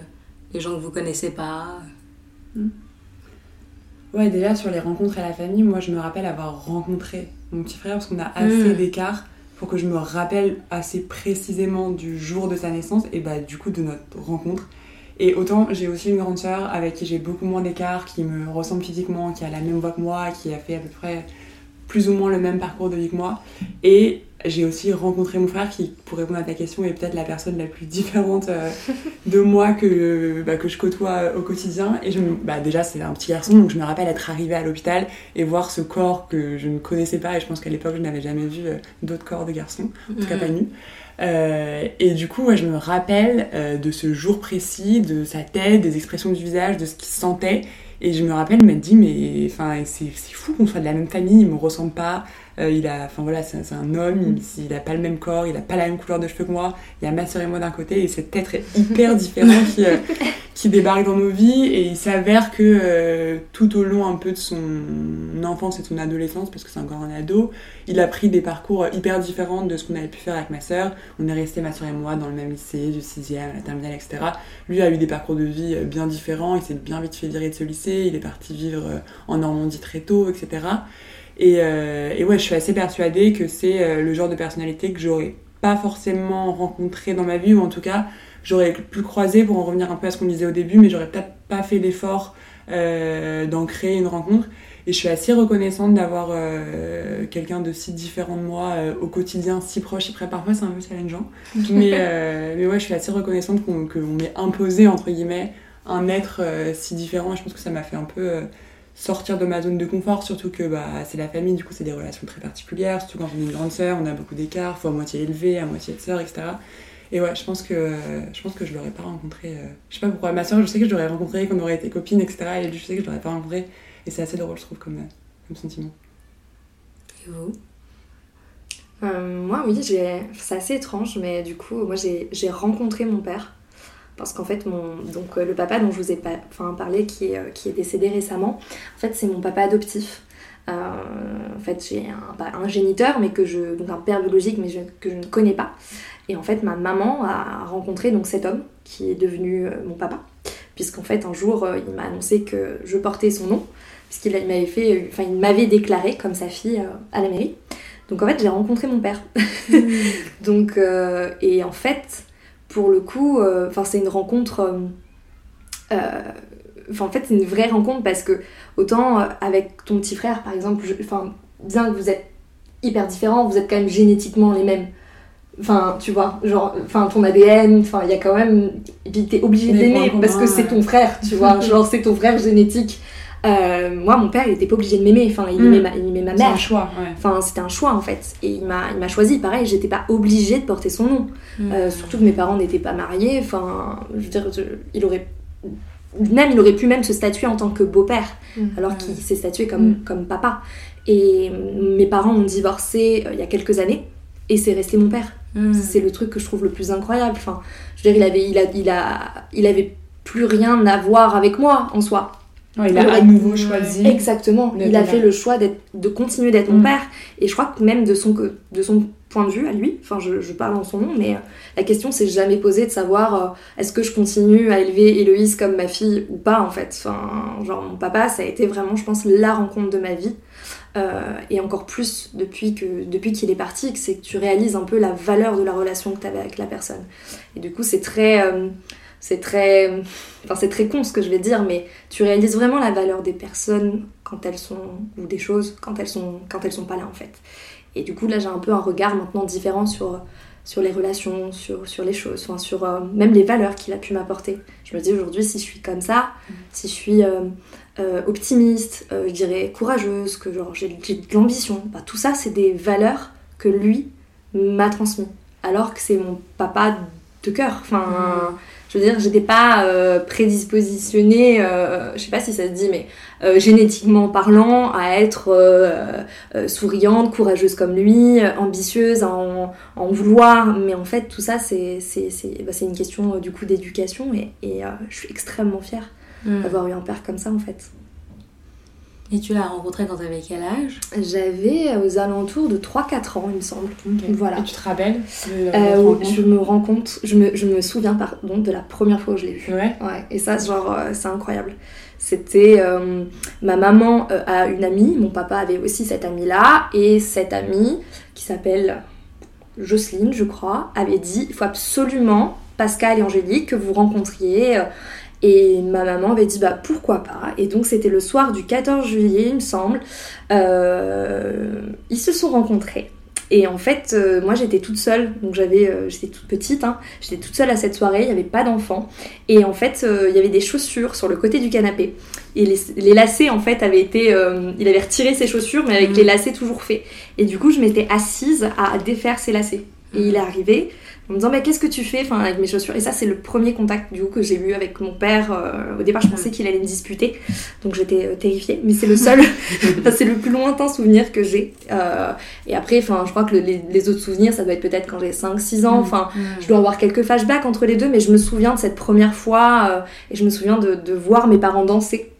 les gens que vous connaissez pas? Hmm. Ouais, déjà sur les rencontres à la famille, moi je me rappelle avoir rencontré mon petit frère parce qu'on a assez hmm. d'écart pour que je me rappelle assez précisément du jour de sa naissance et bah du coup de notre rencontre. Et autant j'ai aussi une grande sœur avec qui j'ai beaucoup moins d'écart, qui me ressemble physiquement, qui a la même voix que moi, qui a fait à peu près plus ou moins le même parcours de vie que moi. Et j'ai aussi rencontré mon frère qui, pour répondre à ta question, est peut-être la personne la plus différente euh, de moi que, bah, que je côtoie au quotidien. Et je, bah, déjà, c'est un petit garçon, donc je me rappelle être arrivée à l'hôpital et voir ce corps que je ne connaissais pas. Et je pense qu'à l'époque, je n'avais jamais vu euh, d'autres corps de garçons, en tout cas pas nu. Euh, et du coup, je me rappelle de ce jour précis, de sa tête, des expressions du visage, de ce qu'il sentait. Et je me rappelle m'être dit, mais enfin, c'est fou qu'on soit de la même famille, il me ressemble pas. Euh, il a, enfin voilà, c'est un homme, il, il, a pas le même corps, il a pas la même couleur de cheveux que moi. Il y a ma et moi d'un côté, et cet être hyper différent qui, euh, qui débarque dans nos vies. Et il s'avère que euh, tout au long un peu de son enfance et de son adolescence, parce que c'est encore un ado, il a pris des parcours hyper différents de ce qu'on avait pu faire avec ma soeur. On est resté ma soeur et moi dans le même lycée, du 6e à la terminale, etc. Lui a eu des parcours de vie bien différents. Il s'est bien vite fait virer de ce lycée. Il est parti vivre en Normandie très tôt, etc. Euh, et, ouais, je suis assez persuadée que c'est euh, le genre de personnalité que j'aurais pas forcément rencontré dans ma vie, ou en tout cas, j'aurais pu croiser pour en revenir un peu à ce qu'on disait au début, mais j'aurais peut-être pas fait l'effort euh, d'en créer une rencontre. Et je suis assez reconnaissante d'avoir quelqu'un de si différent de moi au quotidien, si proche, si près. Parfois, c'est un peu challengeant. mais, mais ouais, je suis assez reconnaissante qu'on m'ait imposé, entre guillemets, un être si différent. Et je pense que ça m'a fait un peu sortir de ma zone de confort, surtout que bah, c'est la famille, du coup c'est des relations très particulières, surtout quand on est une grande sœur, on a beaucoup d'écart, faut à moitié élevé, à moitié de sœur, etc. Et ouais, je pense que je pense que je l'aurais pas rencontré. Euh, je sais pas pourquoi. Ma soeur, je sais que je l'aurais rencontré, qu'on aurait été copines, etc. Et je sais que je l'aurais pas rencontré. Et c'est assez drôle, je trouve, comme, comme sentiment. Et vous? Euh, Moi, oui, c'est assez étrange, mais du coup, moi j'ai rencontré mon père parce qu'en fait mon donc euh, le papa dont je vous ai pas, enfin, parlé qui est, euh, qui est décédé récemment en fait c'est mon papa adoptif euh, en fait j'ai un, un, géniteur mais que je donc un père biologique mais que je ne connais pas et en fait ma maman a rencontré donc cet homme qui est devenu mon papa puisqu'en fait un jour il m'a annoncé que je portais son nom puisqu'il m'avait fait enfin il m'avait déclaré comme sa fille à la mairie donc en fait j'ai rencontré mon père mmh. donc et en fait pour le coup, euh, enfin c'est une rencontre. Euh, euh, en fait, c'est une vraie rencontre parce que autant avec ton petit frère, par exemple, enfin bien que vous êtes hyper différents, vous êtes quand même génétiquement les mêmes. Enfin, tu vois, genre, enfin, ton ADN, enfin, il y a quand même. Et puis, t'es obligé d'aimer parce que c'est ton frère, tu vois, genre, c'est ton frère génétique. Euh, moi, mon père, il était pas obligé de m'aimer. Enfin, il, aimait ma, il aimait ma C'est un mère. choix, ouais. Enfin, c'était un choix en fait. Et il m'a, il m'a choisi. Pareil, j'étais pas obligée de porter son nom. Euh, surtout que mes parents n'étaient pas mariés. Enfin, je veux dire, il aurait. Même, il aurait pu même se statuer en tant que beau-père, Mm. alors qu'il s'est statué comme, Mm. comme papa. Et mes parents ont divorcé euh, il y a quelques années, et c'est resté mon père. Mm. C'est le truc que je trouve le plus incroyable. Enfin, je veux dire, il avait, il a, il a, il avait plus rien à voir avec moi en soi. Ouais, il a à nouveau choisi. Exactement. Il a fait le choix de continuer d'être mon Mm. père. Et je crois que même de son, de son point de vue à lui, enfin je, je parle en son nom, mais euh, la question s'est jamais posée de savoir euh, est-ce que je continue à élever Héloïse comme ma fille ou pas en fait. Enfin, genre mon papa, ça a été vraiment, je pense, la rencontre de ma vie. Euh, et encore plus depuis que depuis qu'il est parti, c'est que tu réalises un peu la valeur de la relation que tu avais avec la personne. Et du coup, c'est très, euh, c'est très, enfin c'est très con ce que je vais dire, mais tu réalises vraiment la valeur des personnes quand elles sont ou des choses quand elles sont quand elles sont pas là en fait. Et du coup là j'ai un peu un regard maintenant différent sur sur les relations, sur, sur les choses, enfin, sur euh, même les valeurs qu'il a pu m'apporter. Je me dis aujourd'hui si je suis comme ça, si je suis euh, euh, optimiste, euh, je dirais courageuse, que genre j'ai j'ai de l'ambition, bah, tout ça c'est des valeurs que lui m'a transmis. Alors que c'est mon papa de cœur. Enfin, je veux dire, j'étais pas euh, prédispositionnée, euh, je sais pas si ça se dit, mais euh, génétiquement parlant, à être euh, souriante, courageuse comme lui, ambitieuse, à en, à en vouloir. Mais en fait, tout ça, c'est c'est- c'est- bah, c'est une question du coup d'éducation et, et, euh, je suis extrêmement fière Mm. d'avoir eu un père comme ça en fait. Et tu l'as rencontré quand t'avais quel âge? J'avais euh, aux alentours de 3-4 ans, il me semble. Voilà. Et tu te rappelles Euh, je me rends compte, je me, je me souviens pardon, de la première fois où je l'ai vu. Ouais. Ouais, et ça, genre, euh, c'est incroyable. C'était euh, ma maman euh, a une amie, mon papa avait aussi cette amie-là, et cette amie qui s'appelle Jocelyne, je crois, avait dit il faut absolument Pascal et Angélique que vous rencontriez. Et ma maman avait dit bah pourquoi pas? Et donc c'était le soir du 14 juillet, il me semble. Euh, ils se sont rencontrés. Et en fait, euh, moi j'étais toute seule, donc j'avais, euh, j'étais toute petite, hein. j'étais toute seule à cette soirée, il n'y avait pas d'enfants. Et en fait, euh, il y avait des chaussures sur le côté du canapé. Et les, les lacets, en fait, avaient été. il avait retiré ses chaussures, mais avec Mhm. les lacets toujours faits. Et du coup, je m'étais assise à défaire ses lacets. Et il est arrivé en me disant bah, Qu'est-ce que tu fais enfin, avec mes chaussures? Et ça, c'est le premier contact du coup, que j'ai eu avec mon père. Euh, au départ, je pensais qu'il allait me disputer. Donc j'étais euh, terrifiée. Mais c'est le seul. c'est le plus lointain souvenir que j'ai. Euh, et après, enfin, je crois que le- les, les autres souvenirs, ça doit être peut-être quand j'ai 5-6 ans. Enfin, je dois avoir quelques flashbacks entre les deux, mais je me souviens de cette première fois euh, et je me souviens de, de voir mes parents danser.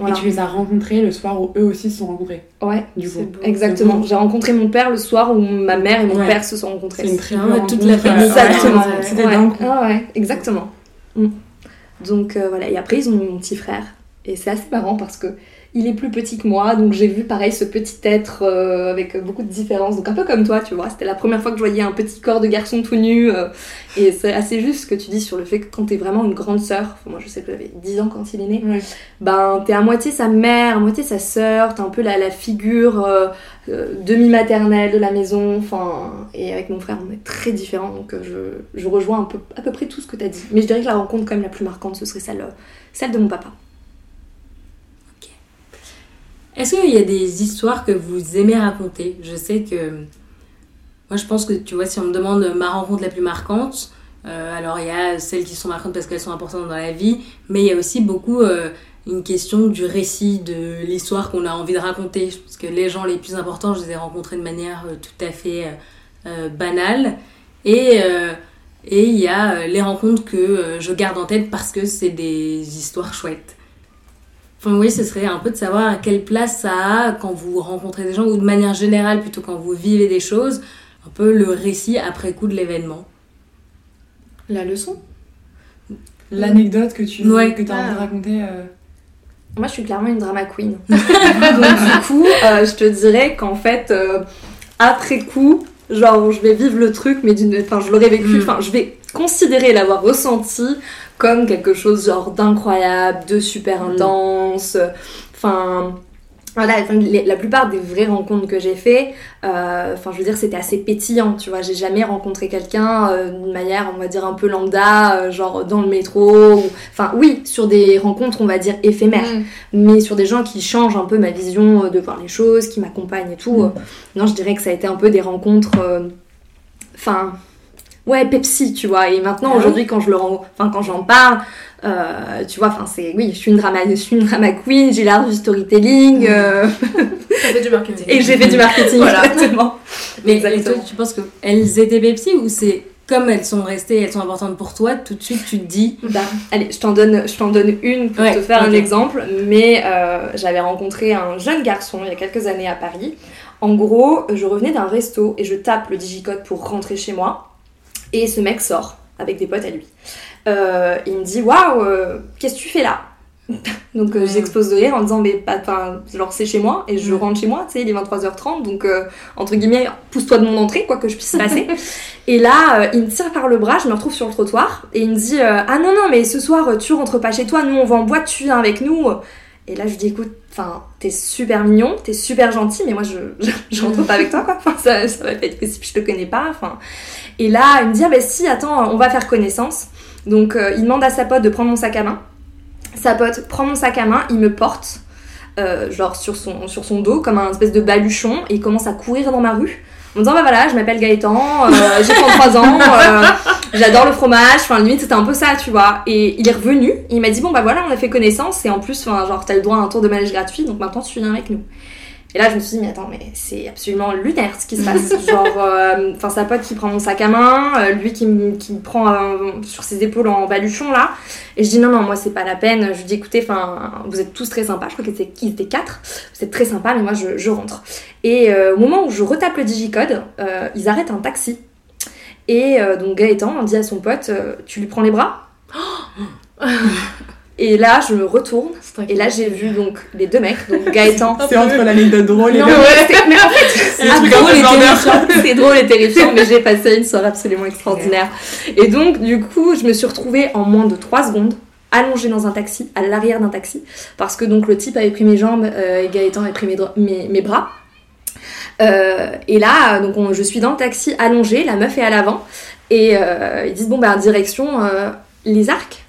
Voilà. Et tu les as rencontrés le soir où eux aussi se sont rencontrés. Ouais, Du coup. beau. exactement. J'ai rencontré mon père le soir où ma mère et mon Ouais. père se sont rencontrés. C'est une triple vraiment toute la famille. Exactement. ouais, C'était Ouais. coup. Ah ouais, exactement. Mm. Donc euh, voilà, et après ils ont eu mon petit frère. Et c'est assez marrant parce que il est plus petit que moi, donc j'ai vu pareil ce petit être euh, avec beaucoup de différences. Donc un peu comme toi, tu vois. C'était la première fois que je voyais un petit corps de garçon tout nu. euh, et c'est assez juste ce que tu dis sur le fait que quand t'es vraiment une grande sœur, enfin, moi je sais que j'avais 10 ans quand il est né, ben t'es à moitié sa mère, à moitié sa sœur, t'es un peu la, la figure euh, demi-maternelle de la maison, enfin, et avec mon frère on est très différents, donc je, je rejoins un peu, à peu près tout ce que t'as dit. Mais je dirais que la rencontre quand même la plus marquante, ce serait celle, celle de mon papa. Est-ce qu'il y a des histoires que vous aimez raconter? Je sais que. Moi, je pense que, tu vois, si on me demande ma rencontre la plus marquante, euh, alors il y a celles qui sont marquantes parce qu'elles sont importantes dans la vie, mais il y a aussi beaucoup euh, une question du récit, de l'histoire qu'on a envie de raconter. Je que les gens les plus importants, je les ai rencontrés de manière euh, tout à fait banale. Et. il y a les rencontres que je garde en tête parce que c'est des histoires chouettes. Enfin, oui, ce serait un peu de savoir à quelle place ça a quand vous rencontrez des gens ou de manière générale, plutôt quand vous vivez des choses, un peu le récit après coup de l'événement. La leçon? L'anecdote que tu Ouais. que as envie de Ah. raconter. euh, Moi, je suis clairement une drama queen. Donc, du coup, euh, je te dirais qu'en fait, euh, après coup, genre, je vais vivre le truc, mais d'une. Enfin, je l'aurais vécu, Mm. enfin, je vais considérer l'avoir ressenti comme quelque chose, genre, d'incroyable, de super Mm. intense. Enfin. voilà, la plupart des vraies rencontres que j'ai fait, euh, enfin je veux dire c'était assez pétillant, tu vois, j'ai jamais rencontré quelqu'un euh, d'une manière on va dire un peu lambda, euh, genre dans le métro, ou... enfin oui, sur des rencontres on va dire éphémères, Mm. mais sur des gens qui changent un peu ma vision de voir les choses, qui m'accompagnent et tout, euh, non je dirais que ça a été un peu des rencontres, enfin ouais Pepsi tu vois, et maintenant Ah oui. aujourd'hui quand je le rends, enfin quand j'en parle, euh, tu vois, enfin c'est oui, je suis une drama, je suis une drama queen, j'ai l'art du storytelling. euh, Ça fait du marketing. et j'ai fait du marketing, Voilà. exactement. Mais et toi, tu penses qu'elles étaient Pepsi ou c'est comme elles sont restées, elles sont importantes pour toi, tout de suite tu te dis. Bah, allez, je t'en donne, je t'en donne une pour Ouais, te faire un exemple. Mais euh, j'avais rencontré un jeune garçon il y a quelques années à Paris. En gros, je revenais d'un resto et je tape le digicode pour rentrer chez moi. Et ce mec sort avec des potes à lui. Euh, il me dit Waouh, euh, qu'est-ce que tu fais là? Donc euh, Mm. j'explose de rire en disant Mais pas, enfin, genre c'est chez moi et je Mm. rentre chez moi, tu sais, il est 23h30, donc euh, entre guillemets, pousse-toi de mon entrée, quoi que je puisse passer. et là, euh, il me tire par le bras, je me retrouve sur le trottoir et il me dit Ah non, non, mais ce soir tu rentres pas chez toi, nous on va en boîte, tu viens avec nous. Et là, je lui dis Écoute, enfin, t'es super mignon, t'es super gentil, mais moi je, je, rentre pas avec toi, quoi. Ça, ça va pas être possible, je te connais pas. Enfin, et là, il me dit Ah bah si, attends, on va faire connaissance. Donc, euh, il demande à sa pote de prendre mon sac à main. Sa pote prend mon sac à main, il me porte, euh, genre sur son, sur son dos, comme un espèce de baluchon, et il commence à courir dans ma rue. En disant, bah voilà, je m'appelle Gaëtan, euh, j'ai 33 ans, euh, j'adore le fromage, enfin limite c'était un peu ça, tu vois. Et il est revenu, il m'a dit, bon bah voilà, on a fait connaissance, et en plus, genre t'as le droit à un tour de manège gratuit, donc maintenant tu viens avec nous. Et là, je me suis dit, mais attends, mais c'est absolument lunaire ce qui se passe. Genre, euh, enfin, sa pote qui prend mon sac à main, euh, lui qui, me- qui me prend euh, sur ses épaules en baluchon, là. Et je dis, non, non, moi, c'est pas la peine. Je lui dis, écoutez, enfin, vous êtes tous très sympas. Je crois qu'ils étaient, étaient quatre. Vous êtes très sympas, mais moi, je, je rentre. Et au moment où je retape le digicode, ils arrêtent un taxi. Et donc, Gaëtan dit à son pote, tu lui prends les bras? Et là, je me retourne. Et là, j'ai vu donc les deux mecs, donc Gaëtan. C'est entre l'anecdote drôle et Non, mais, c'est- en fait, un drôle et terrifiant. C'est drôle et terrifiant, mais j'ai passé une soirée absolument extraordinaire. Et donc, du coup, je me suis retrouvée en moins de 3 secondes allongée dans un taxi, à l'arrière d'un taxi, parce que donc le type avait pris mes jambes euh, et Gaëtan avait pris mes, dra- mes, mes bras. Euh, et là, donc on- je suis dans le taxi allongée, la meuf est à l'avant, et euh, ils disent bon bah direction euh, les arcs.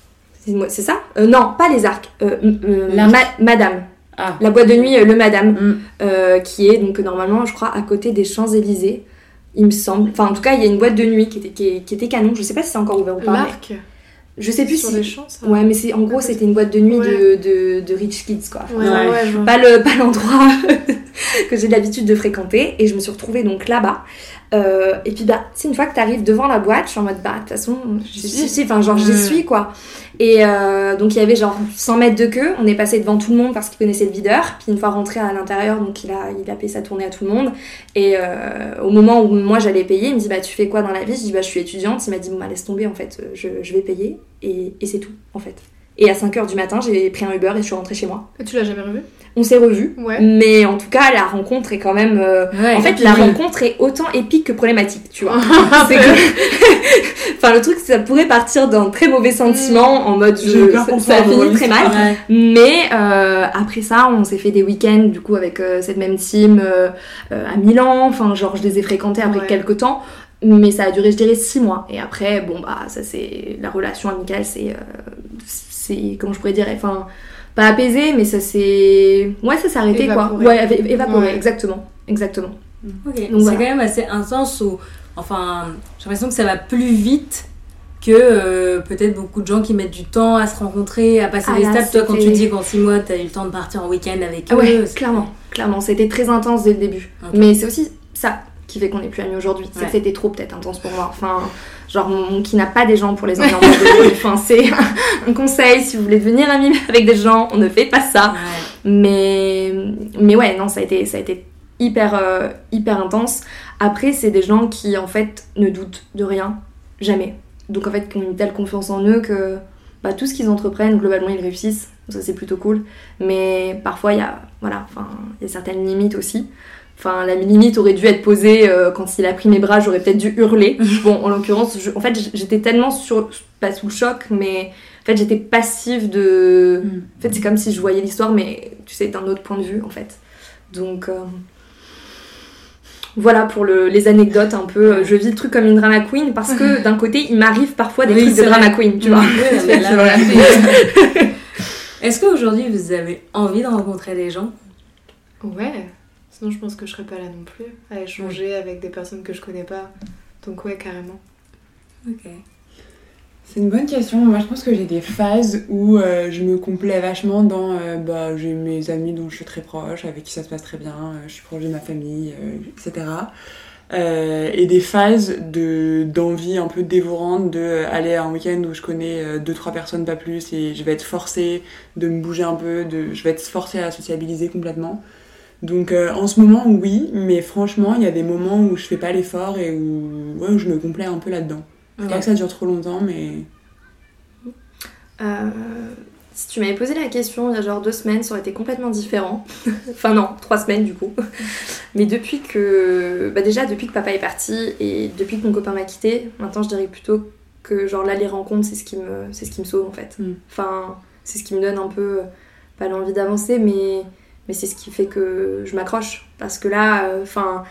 C'est ça Euh, Non, pas les arcs. Euh, euh, ma- Madame. Ah. La boîte de nuit, euh, le Madame Mm. euh, qui est donc normalement, je crois, à côté des Champs-Élysées, il me semble. Enfin, en tout cas, il y a une boîte de nuit qui était, qui, était canon. Je sais pas si c'est encore ouvert ou pas. mais L'arc Je sais plus sur si. les champs, ça Ouais, mais c'est en gros, c'était une boîte de nuit Ouais. de, de, de rich kids, quoi. Ouais, Ouais. Pas le pas l'endroit que j'ai l'habitude de fréquenter. Et je me suis retrouvée donc là-bas. Euh, et puis, bah, c'est une fois que t'arrives devant la boîte, je suis en mode, bah, de toute façon, j'y suis, enfin, genre, j'y suis, quoi. Et euh, donc, il y avait genre 100 mètres de queue. On est passé devant tout le monde parce qu'il connaissait le videur. Puis, une fois rentré à l'intérieur, donc, il a, il a payé sa tournée à tout le monde. Et euh, au moment où moi j'allais payer, il me dit, bah, tu fais quoi dans la vie? Je dis, bah, je suis étudiante. Il m'a dit, bon, bah, laisse tomber, en fait, je, je vais payer. Et, et c'est tout, en fait. Et à 5h du matin, j'ai pris un Uber et je suis rentrée chez moi. Et tu l'as jamais revu? On s'est revus. Ouais. Mais en tout cas, la rencontre est quand même. euh, Ouais, en fait, la rencontre est autant épique que problématique, tu vois. C'est que- enfin, le truc, ça pourrait partir d'un très mauvais sentiment en mode je, ça, ça a fini très mal. Ouais. Mais euh, après ça, on s'est fait des week-ends du coup avec euh, cette même team euh, euh, à Milan. Enfin, genre, je les ai fréquentés après Ouais. quelques temps. Mais ça a duré, je dirais, six mois. Et après, bon, bah, ça c'est. La relation amicale, c'est. euh, c'est. Comment je pourrais dire Enfin, pas apaisé, mais ça s'est. Ouais, ça s'est arrêté quoi. Évaporé. Ouais, éva- évaporé, Ouais. exactement. Exactement. Ok, Donc c'est voilà. quand même assez intense où, enfin, j'ai l'impression que ça va plus vite que euh, peut-être beaucoup de gens qui mettent du temps à se rencontrer, à passer Ah les là. Toi, quand tu dis qu'en 6 mois, t'as eu le temps de partir en week-end avec Ah eux, ouais, clairement, clairement. C'était très intense dès le début. Ok. Mais c'est aussi ça qui fait qu'on est plus amis aujourd'hui. C'est Ouais. que c'était trop peut-être intense pour moi. Enfin, genre, qui n'a pas des gens pour les vie. Enfin, c'est un conseil. Si vous voulez devenir ami avec des gens, on ne fait pas ça. Ouais. Mais, mais ouais, non, ça a été, ça a été hyper, euh, hyper intense. Après, c'est des gens qui, en fait, ne doutent de rien. Jamais. Donc, en fait, qui ont une telle confiance en eux que bah, tout ce qu'ils entreprennent, globalement, ils réussissent. Ça, c'est plutôt cool. Mais parfois, il y a, voilà, enfin, il y a certaines limites aussi. Enfin, la limite aurait dû être posée euh, quand il a pris mes bras, j'aurais peut-être dû hurler. bon, en l'occurrence, je- en fait, j'étais tellement sur, pas sous le choc, mais en fait, j'étais passive de. Mm. En fait, c'est comme si je voyais l'histoire, mais tu sais, d'un autre point de vue, en fait. Donc euh, voilà pour le- les anecdotes un peu. Je vis le truc comme une drama queen parce que d'un côté, il m'arrive parfois des Oui, trucs de drama queen, tu vois. Vrai. voilà. Est-ce qu'aujourd'hui vous avez envie de rencontrer des gens? Ouais. Sinon, je pense que je serais pas là non plus à échanger avec des personnes que je connais pas. Donc, ouais, carrément. Ok. C'est une bonne question. Moi, je pense que j'ai des phases où euh, je me complais vachement dans. euh, bah, j'ai mes amis dont je suis très proche, avec qui ça se passe très bien, euh, je suis proche de ma famille, etc. Et des phases de d'envie un peu dévorante de aller à un week-end où je connais deux trois personnes pas plus et je vais être forcée de me bouger un peu, de je vais être forcée à sociabiliser complètement. Donc euh, en ce moment oui, mais franchement il y a des moments où je fais pas l'effort et où, ouais, où je me complais un peu là-dedans. Faut Pas que ça dure trop longtemps, mais Euh, si tu m'avais posé la question il y a genre deux semaines, ça aurait été complètement différent. enfin non, trois semaines du coup. Mais depuis que... Bah déjà, depuis que papa est parti et depuis que mon copain m'a quitté, maintenant je dirais plutôt que genre là les rencontres c'est ce qui me c'est ce qui me sauve en fait. Mm. Enfin, c'est ce qui me donne un peu pas l'envie d'avancer mais mais c'est ce qui fait que je m'accroche parce que là euh, enfin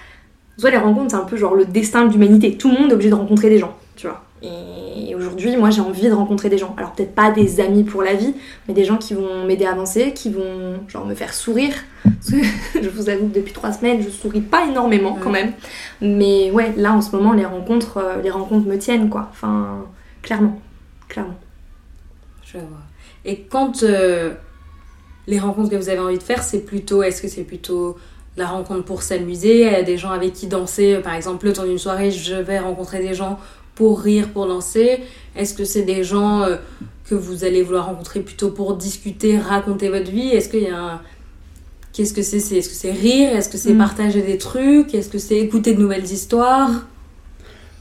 soit les rencontres c'est un peu genre le destin de l'humanité. Tout le monde est obligé de rencontrer des gens, tu vois. Et aujourd'hui, moi, j'ai envie de rencontrer des gens. Alors peut-être pas des amis pour la vie, mais des gens qui vont m'aider à avancer, qui vont genre me faire sourire. Parce que je vous avoue que depuis trois semaines, je souris pas énormément quand même. Mais ouais, là en ce moment, les rencontres, euh, les rencontres me tiennent quoi. Enfin, clairement, clairement. Je vois. Et quand euh, les rencontres que vous avez envie de faire, c'est plutôt, est-ce que c'est plutôt la rencontre pour s'amuser, des gens avec qui danser, euh, par exemple le temps d'une soirée, je vais rencontrer des gens pour rire, pour danser. Est-ce que c'est des gens euh, que vous allez vouloir rencontrer plutôt pour discuter, raconter votre vie? Est-ce qu'il y a un... Qu'est-ce que c'est? C'est- Est-ce que c'est rire? Est-ce que c'est Mm. partager des trucs? Est-ce que c'est écouter de nouvelles histoires?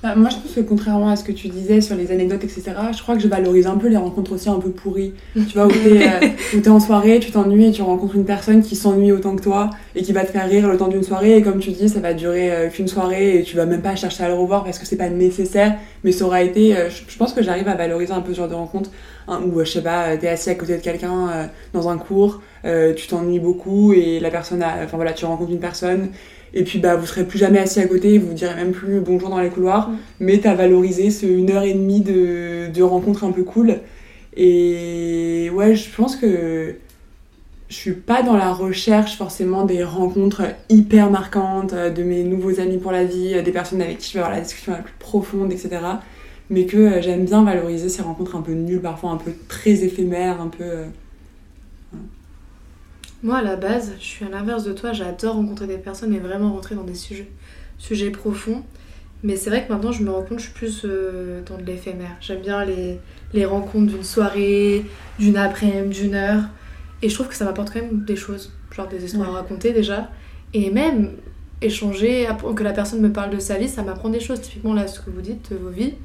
Bah, moi, je pense que contrairement à ce que tu disais sur les anecdotes, etc., je crois que je valorise un peu les rencontres aussi un peu pourries. Tu vois, où t'es euh, en soirée, tu t'ennuies et tu rencontres une personne qui s'ennuie autant que toi et qui va te faire rire le temps d'une soirée. Et comme tu dis, ça va durer euh, qu'une soirée et tu vas même pas chercher à le revoir parce que c'est pas nécessaire. Mais ça aura été. euh, je, je pense que j'arrive à valoriser un peu ce genre de rencontre hein, où, euh, je sais pas, t'es assis à côté de quelqu'un dans un cours, tu t'ennuies beaucoup et la personne a. Enfin voilà, tu rencontres une personne. Et puis bah vous serez plus jamais assis à côté, vous vous direz même plus bonjour dans les couloirs, mais t'as valorisé ce une heure et demie de, de rencontre un peu cool. Et ouais, je pense que je suis pas dans la recherche forcément des rencontres hyper marquantes, euh, de mes nouveaux amis pour la vie, euh, des personnes avec qui je vais avoir la discussion la plus profonde, etc. Mais que euh, j'aime bien valoriser ces rencontres un peu nulles, parfois un peu très éphémères, un peu. Moi, à la base, je suis à l'inverse de toi. J'adore rencontrer des personnes et vraiment rentrer dans des sujets, sujets profonds. Mais c'est vrai que maintenant, je me rends compte que je suis plus euh, dans de l'éphémère. J'aime bien les, les rencontres d'une soirée, d'une après-midi, d'une heure. Et je trouve que ça m'apporte quand même des choses, genre des histoires à raconter déjà. Et même échanger, que la personne me parle de sa vie, ça m'apprend des choses. Typiquement, là, ce que vous dites vos vies.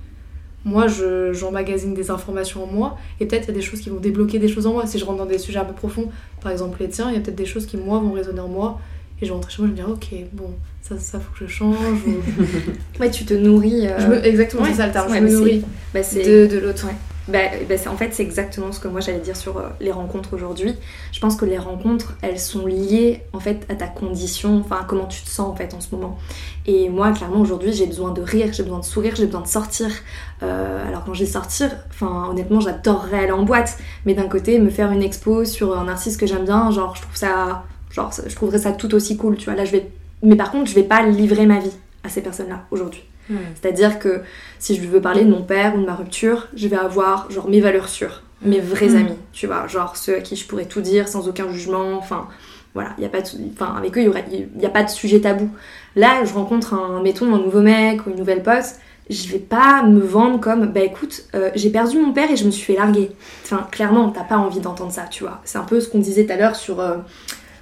Moi, je- j'emmagasine des informations en moi. Et peut-être il y a des choses qui vont débloquer des choses en moi. Si je rentre dans des sujets un peu profonds, par exemple les tiens, il y a peut-être des choses qui, moi, vont résonner en moi. Et je vais rentrer chez moi, je me dire, ok, bon, ça, ça faut que je change. ou- Ouais, tu te nourris. euh, Je me- Exactement, ouais, c'est ça le terme. ouais, je me nourris bah, de, de l'autre. Bah, bah, en fait, c'est exactement ce que moi j'allais dire sur euh, les rencontres aujourd'hui. Je pense que les rencontres, elles sont liées en fait à ta condition, enfin à comment tu te sens en fait en ce moment. Et moi, clairement, aujourd'hui, j'ai besoin de rire, j'ai besoin de sourire, j'ai besoin de sortir. Euh, alors quand je dis sortir, honnêtement, j'adorerais aller en boîte, mais d'un côté, me faire une expo sur un artiste que j'aime bien, genre je trouve ça, genre je trouverais ça tout aussi cool, tu vois. Là, mais par contre, je vais pas livrer ma vie à ces personnes-là aujourd'hui. C'est-à-dire que si je veux parler de mon père ou de ma rupture, je vais avoir genre mes valeurs sûres, mes vrais Mm. amis, tu vois, genre ceux à qui je pourrais tout dire sans aucun jugement, enfin voilà, il y a pas de, enfin avec eux il y aurait il y a pas de sujet tabou. Là, je rencontre un mettons un nouveau mec ou une nouvelle pote, je vais pas me vendre comme bah écoute, euh, j'ai perdu mon père et je me suis fait larguer. Enfin clairement, t'as pas envie d'entendre ça, tu vois. C'est un peu ce qu'on disait tout à l'heure sur euh,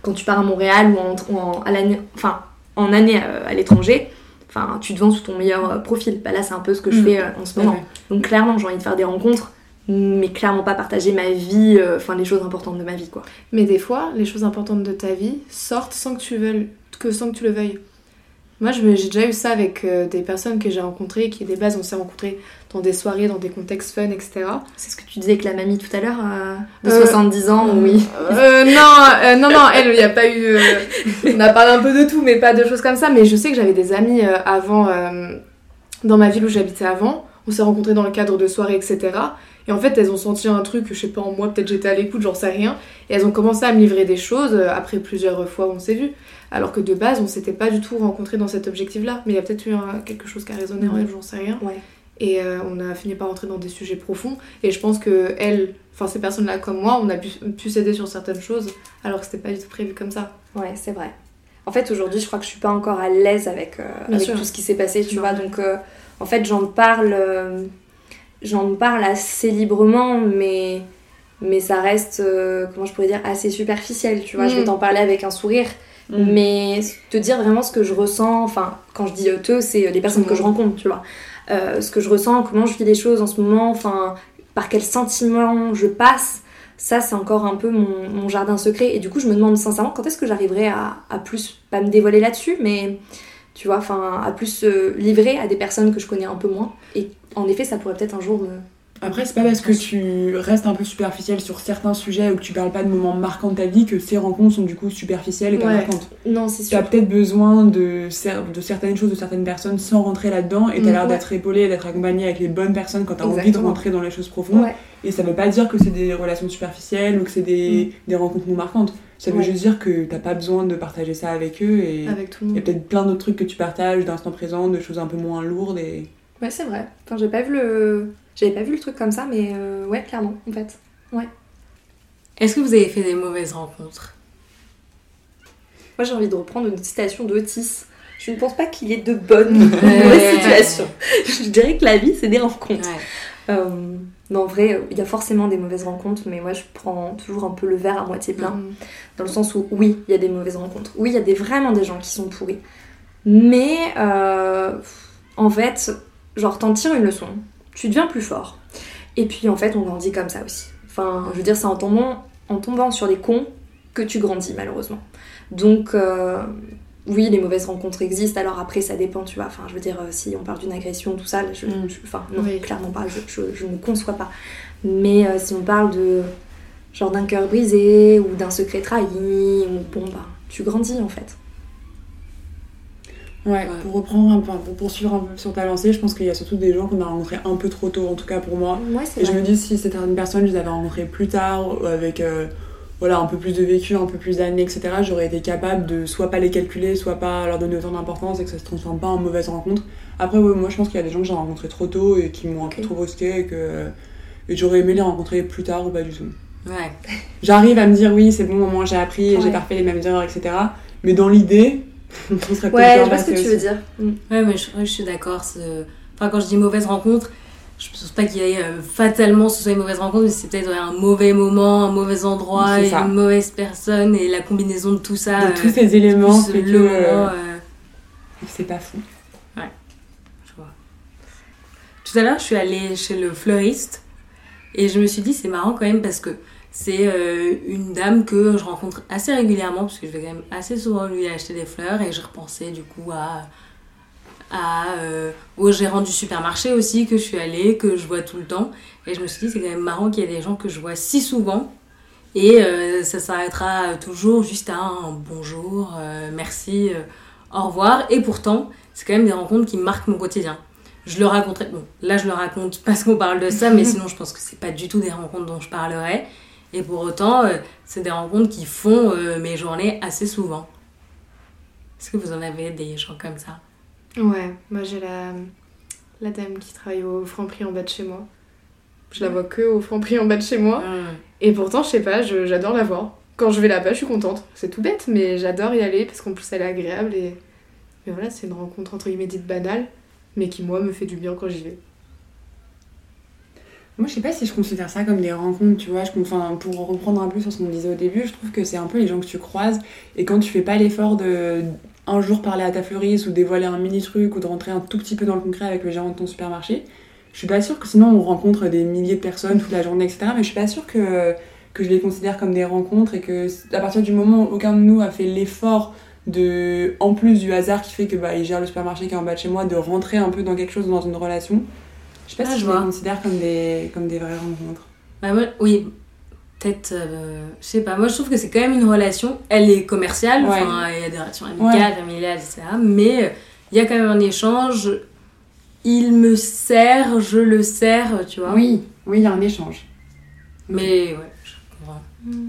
quand tu pars à Montréal ou en, en- à l'année enfin en année euh, à l'étranger. Enfin, tu te vends sous ton meilleur euh, profil. Bah là, c'est un peu ce que je Mm. fais euh, en ce moment. Donc clairement, j'ai envie de faire des rencontres, mais clairement pas partager ma vie, euh, enfin les choses importantes de ma vie, quoi. Mais des fois, les choses importantes de ta vie sortent sans que tu veuilles, que sans que tu le veuilles. Moi, j'ai déjà eu ça avec euh, des personnes que j'ai rencontrées, qui des bases, on s'est rencontrés dans des soirées, dans des contextes fun, etc. C'est ce que tu disais avec la mamie tout à l'heure, euh, de Euh, 70 ans, oui. Euh, non, euh, non, non, elle, il n'y a pas eu. euh, on a parlé un peu de tout, mais pas de choses comme ça. Mais je sais que j'avais des amis euh, avant, euh, dans ma ville où j'habitais avant. On s'est rencontrés dans le cadre de soirées, etc. Et en fait, elles ont senti un truc, je sais pas, en moi, peut-être j'étais à l'écoute, j'en sais rien. Et elles ont commencé à me livrer des choses euh, après plusieurs fois où on s'est vus. Alors que de base, on s'était pas du tout rencontrés dans cet objectif-là. Mais il y a peut-être eu un- quelque chose qui a résonné en Mhm. elle, j'en sais rien. Ouais. Et euh, on a fini par rentrer dans des sujets profonds. Et je pense que elles, enfin ces personnes-là comme moi, on a pu, pu s'aider sur certaines choses, alors que c'était pas du tout prévu comme ça. Ouais, c'est vrai. En fait, aujourd'hui, je crois que je suis pas encore à l'aise avec, euh, avec tout ce qui s'est passé, tu vois. Donc, euh, en fait, j'en parle, euh, j'en parle assez librement, mais, mais ça reste, euh, comment je pourrais dire, assez superficiel, tu vois. Je vais Mm. t'en parler avec un sourire, Mm. mais te dire vraiment ce que je ressens, enfin, quand je dis euh, te, c'est les personnes que je rencontre, tu vois. Euh, ce que je ressens, comment je vis les choses en ce moment, enfin, par quels sentiments je passe, ça c'est encore un peu mon, mon jardin secret. Et du coup, je me demande sincèrement quand est-ce que j'arriverai à, à plus, pas me dévoiler là-dessus, mais tu vois, enfin, à plus euh, livrer à des personnes que je connais un peu moins. Et en effet, ça pourrait peut-être un jour. Après, c'est pas parce que tu restes un peu superficiel sur certains sujets ou que tu parles pas de moments marquants de ta vie que ces rencontres sont du coup superficielles et pas Ouais. marquantes. Non, c'est Tu as sûr. peut-être besoin de, cer- de certaines choses de certaines personnes sans rentrer là-dedans et t'as Mm, l'air ouais. d'être épaulé, d'être accompagné avec les bonnes personnes quand t'as envie de rentrer dans les choses profondes. Ouais. Et ça veut pas dire que c'est des relations superficielles ou que c'est des, des rencontres non marquantes. Ça veut juste dire que t'as pas besoin de partager ça avec eux et Avec tout le il y a peut-être plein d'autres trucs que tu partages d'instant présent, de choses un peu moins lourdes et. Ouais, c'est vrai. Enfin, j'ai pas vu le. J'avais pas vu le truc comme ça, mais euh, ouais, clairement, en fait. Est-ce que vous avez fait des mauvaises rencontres? Moi, j'ai envie de reprendre une citation d'Otis. Je ne pense pas qu'il y ait de bonnes ou de Ouais. mauvaises situations. Je dirais que la vie, c'est des rencontres. Ouais. Euh, non, en vrai, il y a forcément des mauvaises rencontres, mais moi, je prends toujours un peu le verre à moitié plein. Mhm. Dans le sens où, oui, il y a des mauvaises rencontres. Oui, il y a des, vraiment des gens qui sont pourris. Mais, euh, en fait, genre, t'en tires une leçon. Tu deviens plus fort. Et puis, en fait, on grandit comme ça aussi. Enfin, je veux dire, c'est en tombant, en tombant sur les cons que tu grandis, malheureusement. Donc, euh, oui, les mauvaises rencontres existent. Alors après, ça dépend, tu vois. Enfin, je veux dire, euh, si on parle d'une agression, tout ça, je, Mm. je- enfin, non, Oui. clairement pas. Je, je- je ne conçois pas. Mais euh, si on parle de genre d'un cœur brisé ou d'un secret trahi, ou bon, bah, tu grandis en fait. Ouais, Ouais. pour reprendre un peu, pour poursuivre un peu sur ta lancée, je pense qu'il y a surtout des gens qu'on a rencontrés un peu trop tôt, en tout cas pour moi. Ouais, Et je vrai. me dis si certaines personnes, je les avais rencontrées plus tard, avec euh, voilà, un peu plus de vécu, un peu plus d'années, etc., j'aurais été capable de soit pas les calculer, soit pas leur donner autant d'importance et que ça se transforme pas en mauvaise rencontre. Après, ouais, moi je pense qu'il y a des gens que j'ai rencontrés trop tôt et qui m'ont un peu trop brusqué et que et j'aurais aimé les rencontrer plus tard ou pas du tout. Ouais. J'arrive à me dire oui, c'est bon, au moins j'ai appris et j'ai pas refait les mêmes erreurs, etc. Mais dans l'idée, Ouais, je vois ce que tu veux dire. Mm. Ouais, mais je, ouais, je suis d'accord. Enfin, quand je dis mauvaise rencontre, je pense pas qu'il y ait euh, fatalement ce soit une mauvaise rencontre, mais c'est peut-être ouais, un mauvais moment, un mauvais endroit, et une mauvaise personne, et la combinaison de tout ça. De euh, tous ces éléments, plus fait le que, moment. euh, euh, c'est pas fou. je vois. Tout à l'heure, je suis allée chez le fleuriste, et je me suis dit, c'est marrant quand même parce que c'est euh, une dame que je rencontre assez régulièrement, parce que je vais quand même assez souvent lui acheter des fleurs, et je repensais du coup à, à, euh, au gérant du supermarché aussi, que je suis allée, que je vois tout le temps. Et je me suis dit, c'est quand même marrant qu'il y ait des gens que je vois si souvent, et euh, ça s'arrêtera toujours juste à un bonjour, euh, merci, au revoir. Et pourtant, c'est quand même des rencontres qui marquent mon quotidien. Je le raconterai. Bon, là, je le raconte parce qu'on parle de ça, mais sinon, je pense que c'est pas du tout des rencontres dont je parlerai. Et pour autant, euh, c'est des rencontres qui font euh, mes journées assez souvent. Est-ce que vous en avez des gens comme ça? Ouais, moi j'ai la, la dame qui travaille au Franprix en bas de chez moi. Je la vois que au Franprix en bas de chez moi. Et pourtant, je sais pas, j'adore la voir. Quand je vais là-bas, je suis contente. C'est tout bête, mais j'adore y aller parce qu'en plus elle est agréable et. Mais voilà, c'est une rencontre entre guillemets dite banale, mais qui moi me fait du bien quand j'y vais. Moi, je sais pas si je considère ça comme des rencontres, tu vois. Je, enfin, pour reprendre un peu sur ce qu'on disait au début, je trouve que c'est un peu les gens que tu croises et quand tu fais pas l'effort de un jour parler à ta fleuriste ou dévoiler un mini truc ou de rentrer un tout petit peu dans le concret avec le gérant de ton supermarché, je suis pas sûre que sinon on rencontre des milliers de personnes toute la journée, etc. Mais je suis pas sûre que, que je les considère comme des rencontres et que à partir du moment où aucun de nous a fait l'effort de, en plus du hasard qui fait que bah, il gère le supermarché qui est en bas de chez moi, de rentrer un peu dans quelque chose, dans une relation. Je sais pas Ah, si je les considère comme des, comme des vraies rencontres. Bah, moi, oui, peut-être, euh, je sais pas, moi je trouve que c'est quand même une relation, elle est commerciale, Ouais. enfin il y a des relations amicales, familiales, etc. Mais euh, il y a quand même un échange, il me sert, je le sers, tu vois. Oui, oui, il y a un échange. Mais ouais, je comprends. Moi,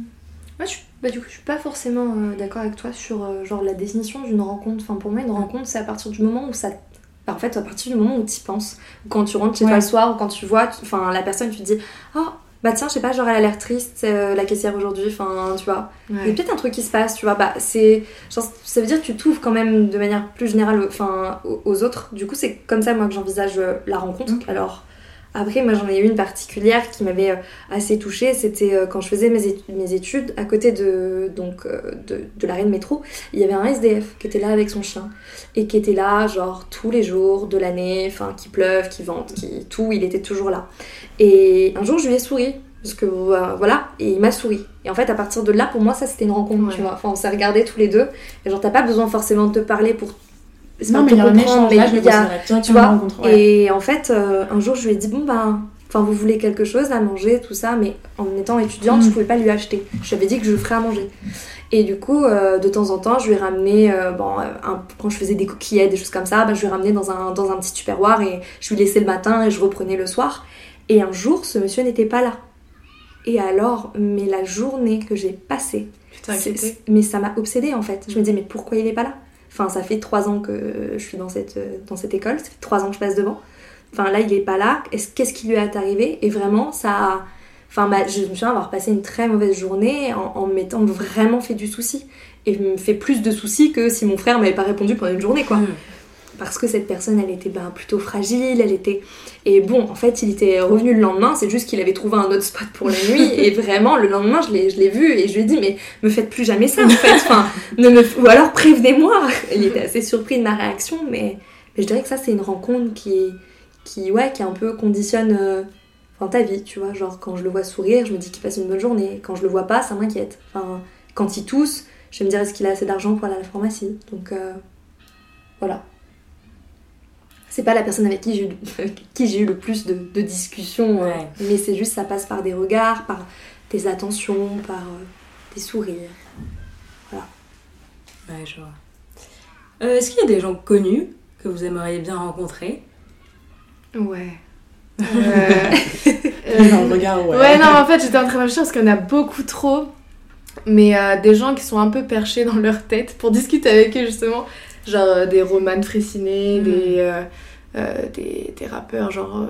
je, suis- bah, du coup, je suis pas forcément euh, d'accord avec toi sur euh, genre la définition d'une rencontre. Enfin, pour moi, une rencontre, c'est à partir du moment où ça. Bah, en fait, à partir du moment où tu y penses. Quand tu rentres chez toi le soir, ou quand tu vois, enfin, la personne, tu te dis, oh, bah tiens, je sais pas, genre elle a l'air triste, euh, la caissière aujourd'hui, enfin, tu vois. Il y a peut-être un truc qui se passe, tu vois. Bah, c'est. ça veut dire que tu t'ouvres quand même de manière plus générale enfin, aux, aux autres. Du coup, c'est comme ça, moi, que j'envisage euh, la rencontre. Alors, après, moi, j'en ai eu une particulière qui m'avait euh, assez touchée. C'était euh, quand je faisais mes études, à côté de, donc, euh, de, de l'arrêt de métro, il y avait un SDF qui était là avec son chien. Et qui était là, genre, tous les jours de l'année, enfin, qui pleuve, qui vente, qui. tout, il était toujours là. Et un jour, je lui ai souri. Parce que euh, voilà, et il m'a souri. Et en fait, à partir de là, pour moi, ça c'était une rencontre, Ouais. tu vois. Enfin, on s'est regardés tous les deux. Et genre, t'as pas besoin forcément de te parler pour. C'est pas Non, mais il y a un. Là, je tu vois, ouais. Et en fait, euh, un jour, je lui ai dit bon ben, enfin, vous voulez quelque chose à manger, tout ça, mais en étant étudiante, Mm. je pouvais pas lui acheter. Je lui avais dit que je ferais à manger. Et du coup, euh, de temps en temps, je lui ai ramené, euh, bon, un- quand je faisais des coquillettes, des choses comme ça, ben, je lui ai ramené dans un, dans un petit tupperware et je lui laissais le matin et je reprenais le soir. Et un jour, ce monsieur n'était pas là. Et alors, mais la journée que j'ai passée, mais ça m'a obsédée en fait. Je me dis mais pourquoi il est pas là? Enfin ça fait trois ans que je suis dans cette, dans cette école, ça fait trois ans que je passe devant. Enfin là il est pas là, Est-ce- qu'est-ce qui lui est arrivé? Et vraiment ça a... Enfin je me souviens avoir passé une très mauvaise journée en, en m'étant vraiment fait du souci. Et je me fais plus de soucis que si mon frère m'avait pas répondu pendant une journée quoi Mm. Parce que cette personne elle était ben, plutôt fragile, elle était et bon en fait il était revenu le lendemain, c'est juste qu'il avait trouvé un autre spot pour la nuit et vraiment le lendemain je l'ai vu et je lui ai dit mais me faites plus jamais ça en fait, enfin ne me ou alors prévenez-moi. Il était assez surpris de ma réaction mais, mais je dirais que ça c'est une rencontre qui qui ouais qui un peu conditionne euh, enfin, ta vie tu vois genre quand je le vois sourire je me dis qu'il passe une bonne journée quand je le vois pas ça m'inquiète enfin quand il tousse je vais me dire est-ce qu'il a assez d'argent pour aller à la pharmacie donc euh, voilà c'est pas la personne avec qui j'ai eu, avec qui j'ai eu le plus de, de discussions, euh, mais c'est juste ça passe par des regards, par des attentions, par euh, des sourires. Ouais, je vois. Euh, Est-ce qu'il y a des gens connus que vous aimeriez bien rencontrer? Ouais. Dans le regard, ouais. Ouais, non, en fait, j'étais en train de réfléchir parce qu'il y en a beaucoup trop. Mais euh, des gens qui sont un peu perchés dans leur tête pour discuter avec eux, justement. Genre euh, des romans frécinés, Mm. des, euh, euh, des, des rappeurs, genre.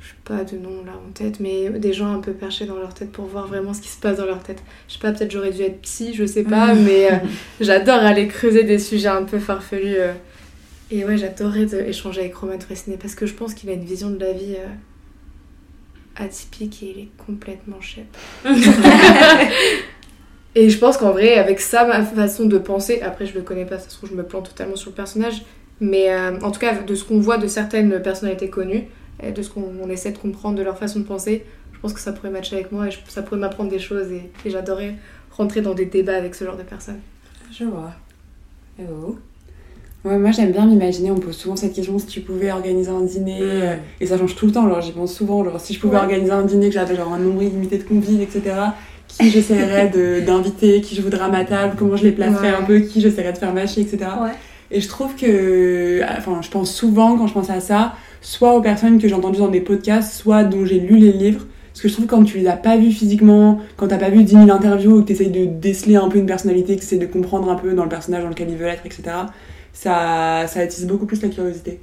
je sais pas de nom là en tête, mais des gens un peu perchés dans leur tête pour voir vraiment ce qui se passe dans leur tête. Je sais pas, peut-être j'aurais dû être psy, je sais pas, Mm. mais euh, j'adore aller creuser des sujets un peu farfelus. euh. Et ouais, j'adorais échanger avec Roman Frécinet parce que je pense qu'il a une vision de la vie. euh, atypique et il est complètement chef. et je pense qu'en vrai, avec ça, ma façon de penser, après je le connais pas, ça se trouve je me plante totalement sur le personnage, mais euh, en tout cas de ce qu'on voit de certaines personnalités connues, et de ce qu'on on essaie de comprendre de leur façon de penser, je pense que ça pourrait matcher avec moi et je- ça pourrait m'apprendre des choses et, et j'adorais rentrer dans des débats avec ce genre de personnes. Je vois. Et vous? Ouais, moi j'aime bien m'imaginer, on pose souvent cette question si tu pouvais organiser un dîner, Mm. euh, et ça change tout le temps, genre j'y pense souvent, genre si je pouvais Ouais. organiser un dîner, que j'avais genre un nombre illimité de convives, etc., qui j'essaierais de- d'inviter, qui je voudrais à ma table, comment je les placerais Ouais. un peu, qui j'essaierais de faire mâcher, etc. Ouais. Et je trouve que, enfin je pense souvent quand je pense à ça, soit aux personnes que j'ai entendues dans des podcasts, soit dont j'ai lu les livres, parce que je trouve que quand tu les as pas vus physiquement, quand t'as pas vu 10 000 interviews, ou que t'essayes de déceler un peu une personnalité, que t'essayes de comprendre un peu dans le personnage dans lequel ils veulent être, etc., ça, ça attise beaucoup plus la curiosité.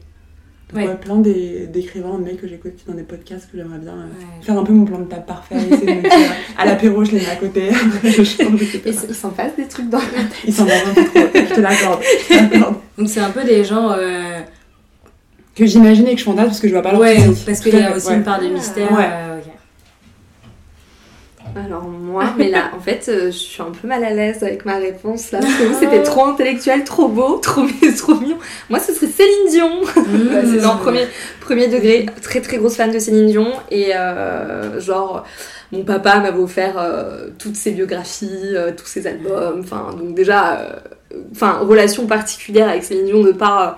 Ouais. ouais, plein d'écrivains, de mecs que j'écoute dans des podcasts que j'aimerais bien euh, Ouais. faire un peu mon plan de table parfait, essayer de me dire, à l'apéro je les mets à côté, je change, etc. Et il s'en passe des trucs dans la tête. Ils s'en vendent un peu trop, je te l'accorde. Donc c'est un peu des gens. euh, Que j'imaginais que je fantasme parce que je vois pas leur Ouais, physique. parce qu'il y a aussi une part de mystère. Euh, ok. Alors moi, mais là, en fait, euh, je suis un peu mal à l'aise avec ma réponse là. Parce que vous, c'était trop intellectuel, trop beau, trop, trop mignon. Moi, ce serait Céline Dion. C'est dans Mmh. premier, premier degré, très très grosse fan de Céline Dion. Et euh, genre, mon papa m'avait offert euh, toutes ses biographies, tous ses albums. Enfin, donc déjà, enfin, relation particulière avec Céline Dion de par.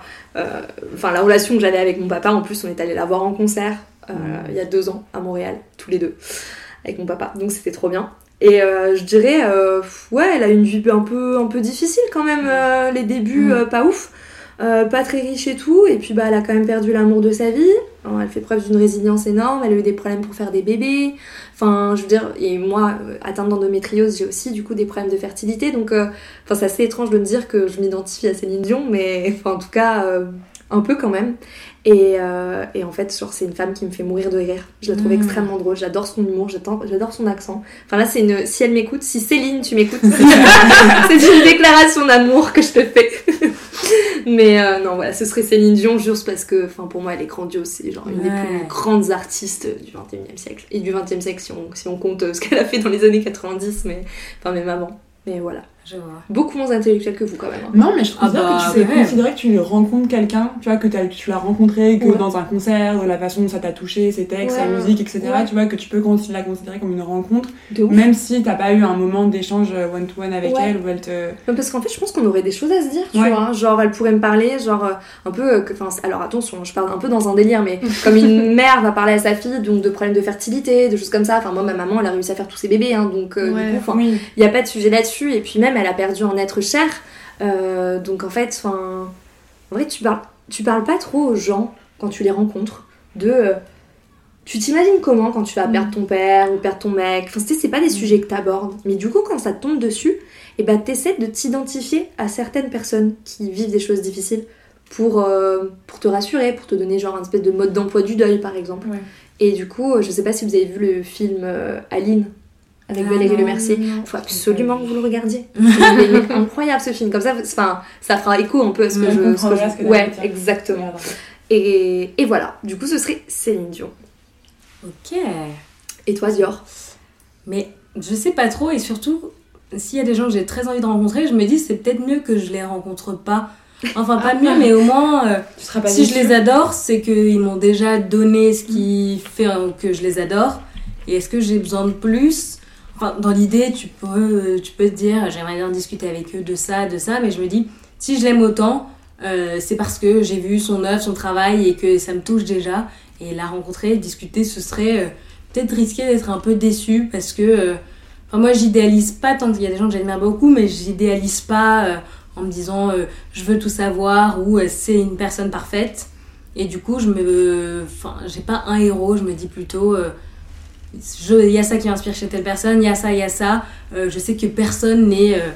Enfin, la relation que j'avais avec mon papa, en plus, on est allé la voir en concert euh, il y a deux ans à Montréal, tous les deux, avec mon papa. Donc c'était trop bien. Et euh, je dirais, euh, ouais, elle a une vie un peu, un peu difficile quand même, euh, les débuts Mm. pas ouf, pas très riche et tout. Et puis bah, elle a quand même perdu l'amour de sa vie. Alors, elle fait preuve d'une résilience énorme. Elle a eu des problèmes pour faire des bébés. Enfin, je veux dire, et moi, atteinte d'endométriose, j'ai aussi du coup des problèmes de fertilité. Donc, enfin, c'est assez étrange de me dire que je m'identifie à Céline Dion, mais enfin, en tout cas, un peu quand même. Et, euh, et en fait, genre, c'est une femme qui me fait mourir de rire. Je la trouve Mm. extrêmement drôle. J'adore son humour, j'adore son accent. Enfin là, c'est une. Si elle m'écoute, si Céline, tu m'écoutes, c'est une déclaration d'amour que je te fais. Mais euh, non, voilà, ce serait Céline Dion juste parce que, enfin, pour moi, elle est grandiose. C'est genre une des plus grandes artistes du 21e siècle. Et du 20e siècle, si on, si on compte euh, ce qu'elle a fait dans les années 90, mais. Enfin, même avant. Mais voilà. Je vois. Beaucoup moins intellectuelle que vous, quand même. hein. Non, mais je Ah considère bah, que tu peux quand même. considérer que tu rencontres quelqu'un, tu vois, que tu l'as rencontré, que Ouais. dans un concert, de la façon dont ça t'a touché, ses textes, sa musique, etc., Ouais. tu vois, que tu peux la considérer comme une rencontre, De ouf. même si t'as pas eu un moment d'échange one-to-one avec Ouais. elle où elle te. Non, Parce qu'en fait, je pense qu'on aurait des choses à se dire, tu Ouais. vois. Genre, elle pourrait me parler, genre, euh, un peu. euh, que- Enfin, alors attention, je parle un peu dans un délire, mais comme une mère va parler à sa fille, donc de problèmes de fertilité, de choses comme ça. Enfin, moi, ma maman, elle a réussi à faire tous ses bébés, hein, donc euh, Ouais. du coup, enfin, Oui. il n'y a pas de sujet là-dessus. Et puis, même, elle a perdu un être cher. Euh, donc, en fait. En vrai, tu parles, tu parles pas trop aux gens quand tu les rencontres de. euh, tu t'imagines comment quand tu vas perdre ton père ou perdre ton mec? Enfin, c'est pas des sujets que t'abordes. Mais du coup, quand ça te tombe dessus, et ben t'essaies de t'identifier à certaines personnes qui vivent des choses difficiles pour, euh, pour te rassurer, pour te donner genre un espèce de mode d'emploi du deuil par exemple. Ouais. Et du coup, je sais pas si vous avez vu le film Aline avec Ah Valérie non, Le Mercier. Il faut absolument que vous le regardiez. Il est incroyable ce film. Comme ça, enfin, ça fera écho un peu à ce que je. ce que je- que ouais, exactement. Et, et voilà. Du coup, ce serait Céline Dion. Ok. Et toi, Dior? Mais je sais pas trop et surtout, s'il y a des gens que j'ai très envie de rencontrer, je me dis c'est peut-être mieux que je les rencontre pas. Enfin, pas mieux, mais au moins, euh, pas si je les adore, c'est qu'ils m'ont déjà donné ce qui fait euh, que je les adore. Et est-ce que j'ai besoin de plus? Dans l'idée, tu peux, tu peux te dire j'aimerais bien discuter avec eux de ça, de ça, mais je me dis si je l'aime autant, euh, c'est parce que j'ai vu son œuvre, son travail et que ça me touche déjà. Et la rencontrer, discuter, ce serait euh, peut-être risqué d'être un peu déçu parce que euh, enfin, moi j'idéalise pas tant qu'il y a des gens que j'admire beaucoup, mais j'idéalise pas en me disant je veux tout savoir ou c'est une personne parfaite. Et du coup, je me. Enfin, j'ai pas un héros, je me dis plutôt. Il y a ça qui m'inspire chez telle personne, il y a ça, il y a ça. Euh, je sais que personne n'est. euh,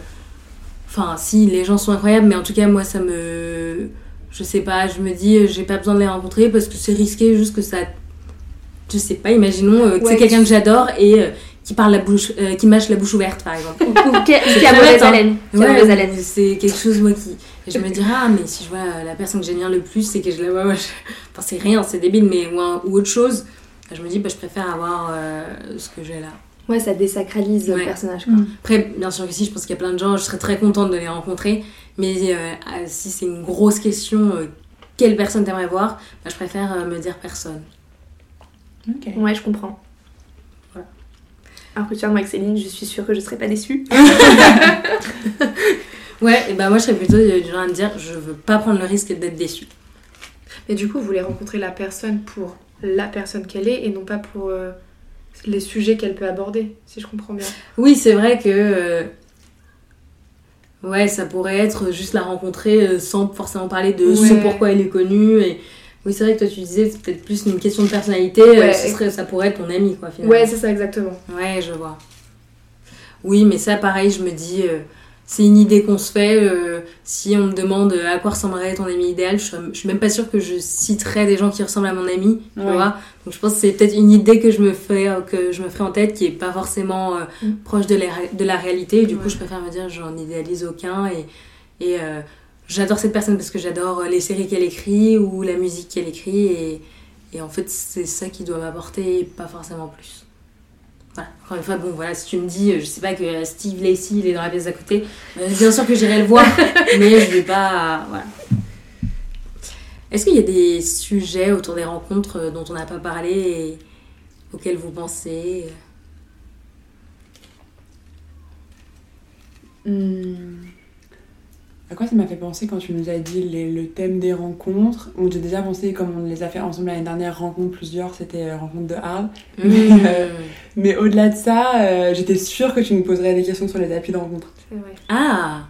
Enfin, si, les gens sont incroyables, mais en tout cas, moi, ça me. Je sais pas, je me dis, euh, j'ai pas besoin de les rencontrer parce que c'est risqué, juste que ça. Je sais pas, imaginons euh, que Ouais, c'est quelqu'un tu- que j'adore et qui parle la bouche. qui mâche la bouche ouverte, par exemple. Ou, qui, a mauvaise haleine. Ouais, c'est quelque chose moi qui et je me dirais ah mais si je vois la personne que j'admire le plus c'est que je la vois enfin c'est rien c'est débile mais ou, un- ou autre chose je me dis bah je préfère avoir euh, ce que j'ai là Ouais, ça désacralise Ouais. le personnage. Quoi. Mm. après bien sûr que si je pense qu'il y a plein de gens je serais très contente de les rencontrer mais euh, ah, si c'est une grosse question euh, quelle personne t'aimerais voir bah, je préfère euh, me dire personne. Ouais, je comprends. Voilà. Alors que tu vois, moi avec Céline, je suis sûre que je serais pas déçue. ouais et bah moi je serais plutôt du genre à me dire je veux pas prendre le risque d'être déçue Mais du coup, vous voulez rencontrer la personne pour la personne qu'elle est et non pas pour euh, les sujets qu'elle peut aborder, si je comprends bien. Oui, c'est vrai que. euh, Ouais, ça pourrait être juste la rencontrer euh, sans forcément parler de ce pourquoi elle est connue. Et... Oui, c'est vrai que toi tu disais c'est peut-être plus une question de personnalité. Ouais. ce serait, ça pourrait être ton ami, quoi, finalement. Ouais, c'est ça exactement. Ouais, je vois. Oui, mais ça, pareil, je me dis, euh, c'est une idée qu'on se fait. euh, si on me demande euh, à quoi ressemblerait ton ami idéal, je suis, je suis même pas sûre que je citerais des gens qui ressemblent à mon ami, tu Ouais. vois. Donc je pense que c'est peut-être une idée que je me fais, euh, que je me ferai en tête qui est pas forcément euh, Mm. proche de la, de la réalité. Et du coup, je préfère me dire, j'en idéalise aucun et, et euh, j'adore cette personne parce que j'adore les séries qu'elle écrit ou la musique qu'elle écrit et, et en fait, c'est ça qui doit m'apporter, pas forcément plus. Voilà. Encore une fois, bon, voilà, si tu me dis, euh, je sais pas que euh, Steve Lacey, il est dans la pièce d'à côté, euh, bien sûr que j'irai le voir, mais je vais pas. Voilà. Est-ce qu'il y a des sujets autour des rencontres dont on n'a pas parlé et auxquels vous pensez Hmm. quoi ça m'a fait penser quand tu nous as dit les- le thème des rencontres Bon, J'ai déjà pensé, comme on les a fait ensemble l'année dernière, rencontre plusieurs, c'était euh, rencontre de Arles. Mmh. Mais au-delà de ça, euh, j'étais sûre que tu nous poserais des questions sur les applis de rencontre. C'est vrai. Ah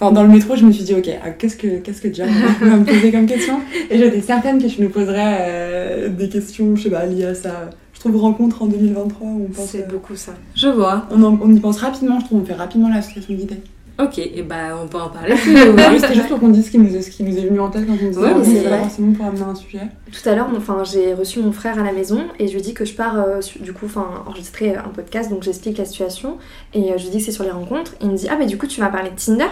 Enfin, dans le métro, je me suis dit, ok, ah, qu'est-ce que, qu'est-ce que John va me poser comme question? Et j'étais certaine que tu nous poserais euh, des questions, je sais pas, liées à ça. Je trouve rencontre en 2023, on pense. C'est euh, beaucoup ça. Je vois. on, en- on y pense rapidement, je trouve, on fait rapidement l'association d'idées. Ok, et bah on peut en parler. C'était juste pour qu'on dise ce qui, nous est, ce qui nous est venu en tête quand on disait Ouais, c'est vrai. forcément pour amener un sujet. Tout à l'heure, enfin, j'ai reçu mon frère à la maison et je lui dis que je pars euh, du coup enfin, enregistrer un podcast, donc j'explique la situation et euh, je lui dis que c'est sur les rencontres. Et il me dit Ah, mais du coup, tu m'as parlé de Tinder?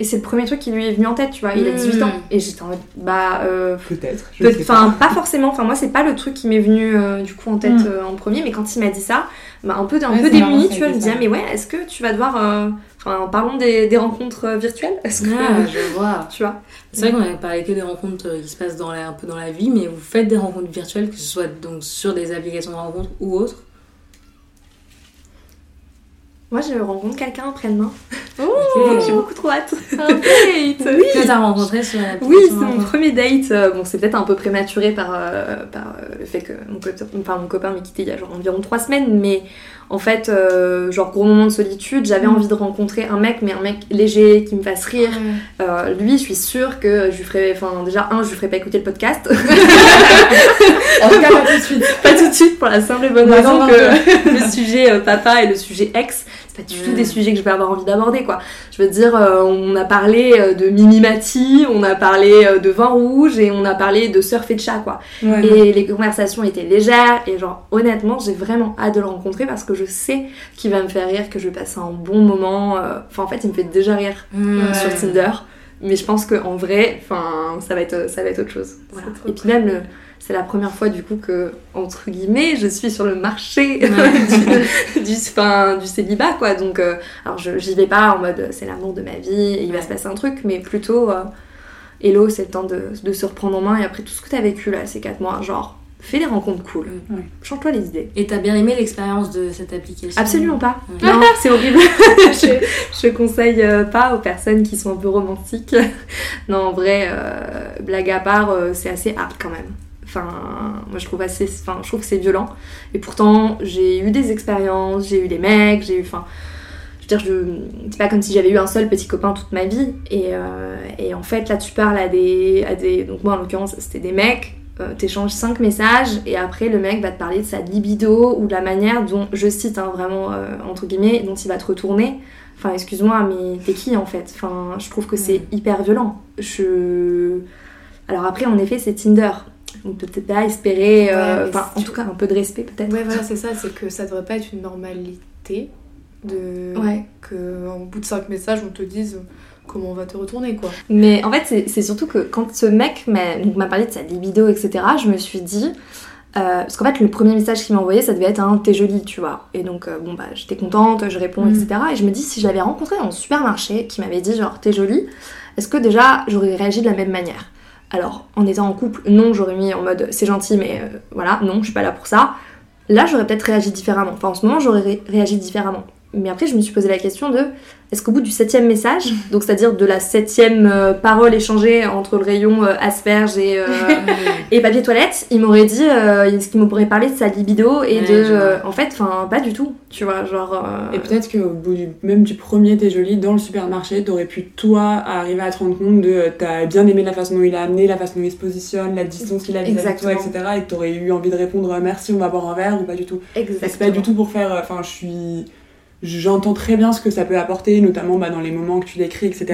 Et c'est le premier truc qui lui est venu en tête, tu vois. Il a 18 ans. Mm. Et j'étais en mode Bah, euh, Peut-être. Enfin, pas. forcément. Enfin, moi, c'est pas le truc qui m'est venu euh, du coup en tête Mm. euh, en premier, mais quand il m'a dit ça, bah, un peu, un Ouais, peu c'est démunie, tu vois. Je me été dis, ça. ah, mais ouais, est-ce que tu vas devoir. Enfin, parlons des, des rencontres euh, virtuelles. Est-ce que. Ah, je vois. Tu vois? C'est vrai qu'on avait parlé que des rencontres euh, qui se passent dans la, un peu dans la vie, mais vous faites des rencontres virtuelles, que ce soit donc sur des applications de rencontres ou autres? Moi, je rencontre quelqu'un après-demain. Ok. J'ai beaucoup trop hâte. Un date? T'as rencontré sur l'application Oui, c'est mon premier date. Euh, Bon, c'est peut-être un peu prématuré par, par le fait que mon copain, enfin, mon copain m'a quitté il y a genre environ trois semaines, mais en fait, euh, genre gros moment de solitude, j'avais Mm. envie de rencontrer un mec, mais un mec léger, qui me fasse rire. Euh, lui, je suis sûre que je lui ferais, enfin déjà un, je lui ferais pas écouter le podcast, En tout cas, pas tout de suite. pas tout de suite pour la simple et bonne raison que le sujet euh, papa et le sujet ex, pas du tout Mm. des sujets que je vais avoir envie d'aborder quoi. Je veux dire, euh, on a parlé euh, de Mimimati, on a parlé euh, de vin rouge et on a parlé de surf et de chat quoi. Ouais. Et les conversations étaient légères et genre honnêtement j'ai vraiment hâte de le rencontrer parce que je sais qu'il va me faire rire, que je vais passer un bon moment. Enfin en fait il me fait déjà rire. Ouais. sur Tinder. Mais je pense qu'en vrai, enfin, ça va être, ça va être autre chose. Voilà. Et puis même, le- c'est la première fois du coup que, entre guillemets, je suis sur le marché du, du, du célibat, quoi. Donc, euh, alors je- j'y vais pas en mode c'est l'amour de ma vie et il va se passer un truc, mais plutôt, euh, hello, c'est le temps de, de se reprendre en main et après tout ce que t'as vécu là, ces 4 mois, genre, fais des rencontres cool. Ouais. Change-toi les idées. Et t'as bien aimé l'expérience de cette application? Absolument pas. Ouais. Non, c'est horrible. je, je conseille euh, pas aux personnes qui sont un peu romantiques. non, en vrai, euh, blague à part, c'est assez hard quand même. Enfin, moi je trouve assez, enfin, je trouve que c'est violent. Et pourtant, j'ai eu des expériences, j'ai eu des mecs, j'ai eu, enfin, je veux dire, je, c'est pas comme si j'avais eu un seul petit copain toute ma vie. Et, euh, et en fait, là, tu parles à des, à des, donc moi en l'occurrence, c'était des mecs. euh, T'échanges 5 messages et après le mec va te parler de sa libido ou de la manière dont, je cite hein, vraiment euh, entre guillemets, dont il va te retourner. Enfin, excuse-moi, mais t'es qui en fait? Enfin, je trouve que c'est hyper violent. Je. Alors après, en effet, c'est Tinder. On peut peut-être pas espérer. euh, Ouais, Enfin, en tout cas, un peu de respect peut-être. Ouais, voilà, c'est ça, c'est que ça devrait pas être une normalité de. Ouais. Que en bout de 5 messages, on te dise comment on va te retourner, quoi. Mais en fait, c'est- surtout que quand ce mec m'a parlé de sa libido, etc., je me suis dit. euh, parce qu'en fait, le premier message qu'il m'a envoyé, ça devait être un t'es jolie, tu vois. Et donc, euh, bon, bah, j'étais contente, je réponds, etc. Et je me dis, si je l'avais rencontré en supermarché, qui m'avait dit, genre, t'es jolie, est-ce que déjà j'aurais réagi de la même manière? Alors, en étant en couple, non, j'aurais mis en mode c'est gentil, mais euh, voilà, non, je suis pas là pour ça. Là, j'aurais peut-être réagi différemment. Enfin, en ce moment, j'aurais ré- réagi différemment. Mais après, je me suis posé la question de est-ce qu'au bout du septième message, donc c'est-à-dire de la septième euh, parole échangée entre le rayon euh, asperge et, euh, et papier toilette, il m'aurait dit, est-ce qu'il m'aurait parlé de sa libido et Ouais, de. en fait, enfin, pas du tout, tu vois, genre. Et peut-être qu'au bout du, même du premier T'es jolie dans le supermarché, t'aurais pu toi arriver à te rendre compte de t'as bien aimé la façon dont il a amené, la façon dont il se positionne, la distance qu'il a vis-à-vis de toi, etc. Et t'aurais eu envie de répondre merci, on va boire un verre ou pas du tout. Exactement. C'est pas du tout pour faire. Enfin, je suis. J'entends très bien ce que ça peut apporter, notamment bah, dans les moments que tu décris, etc.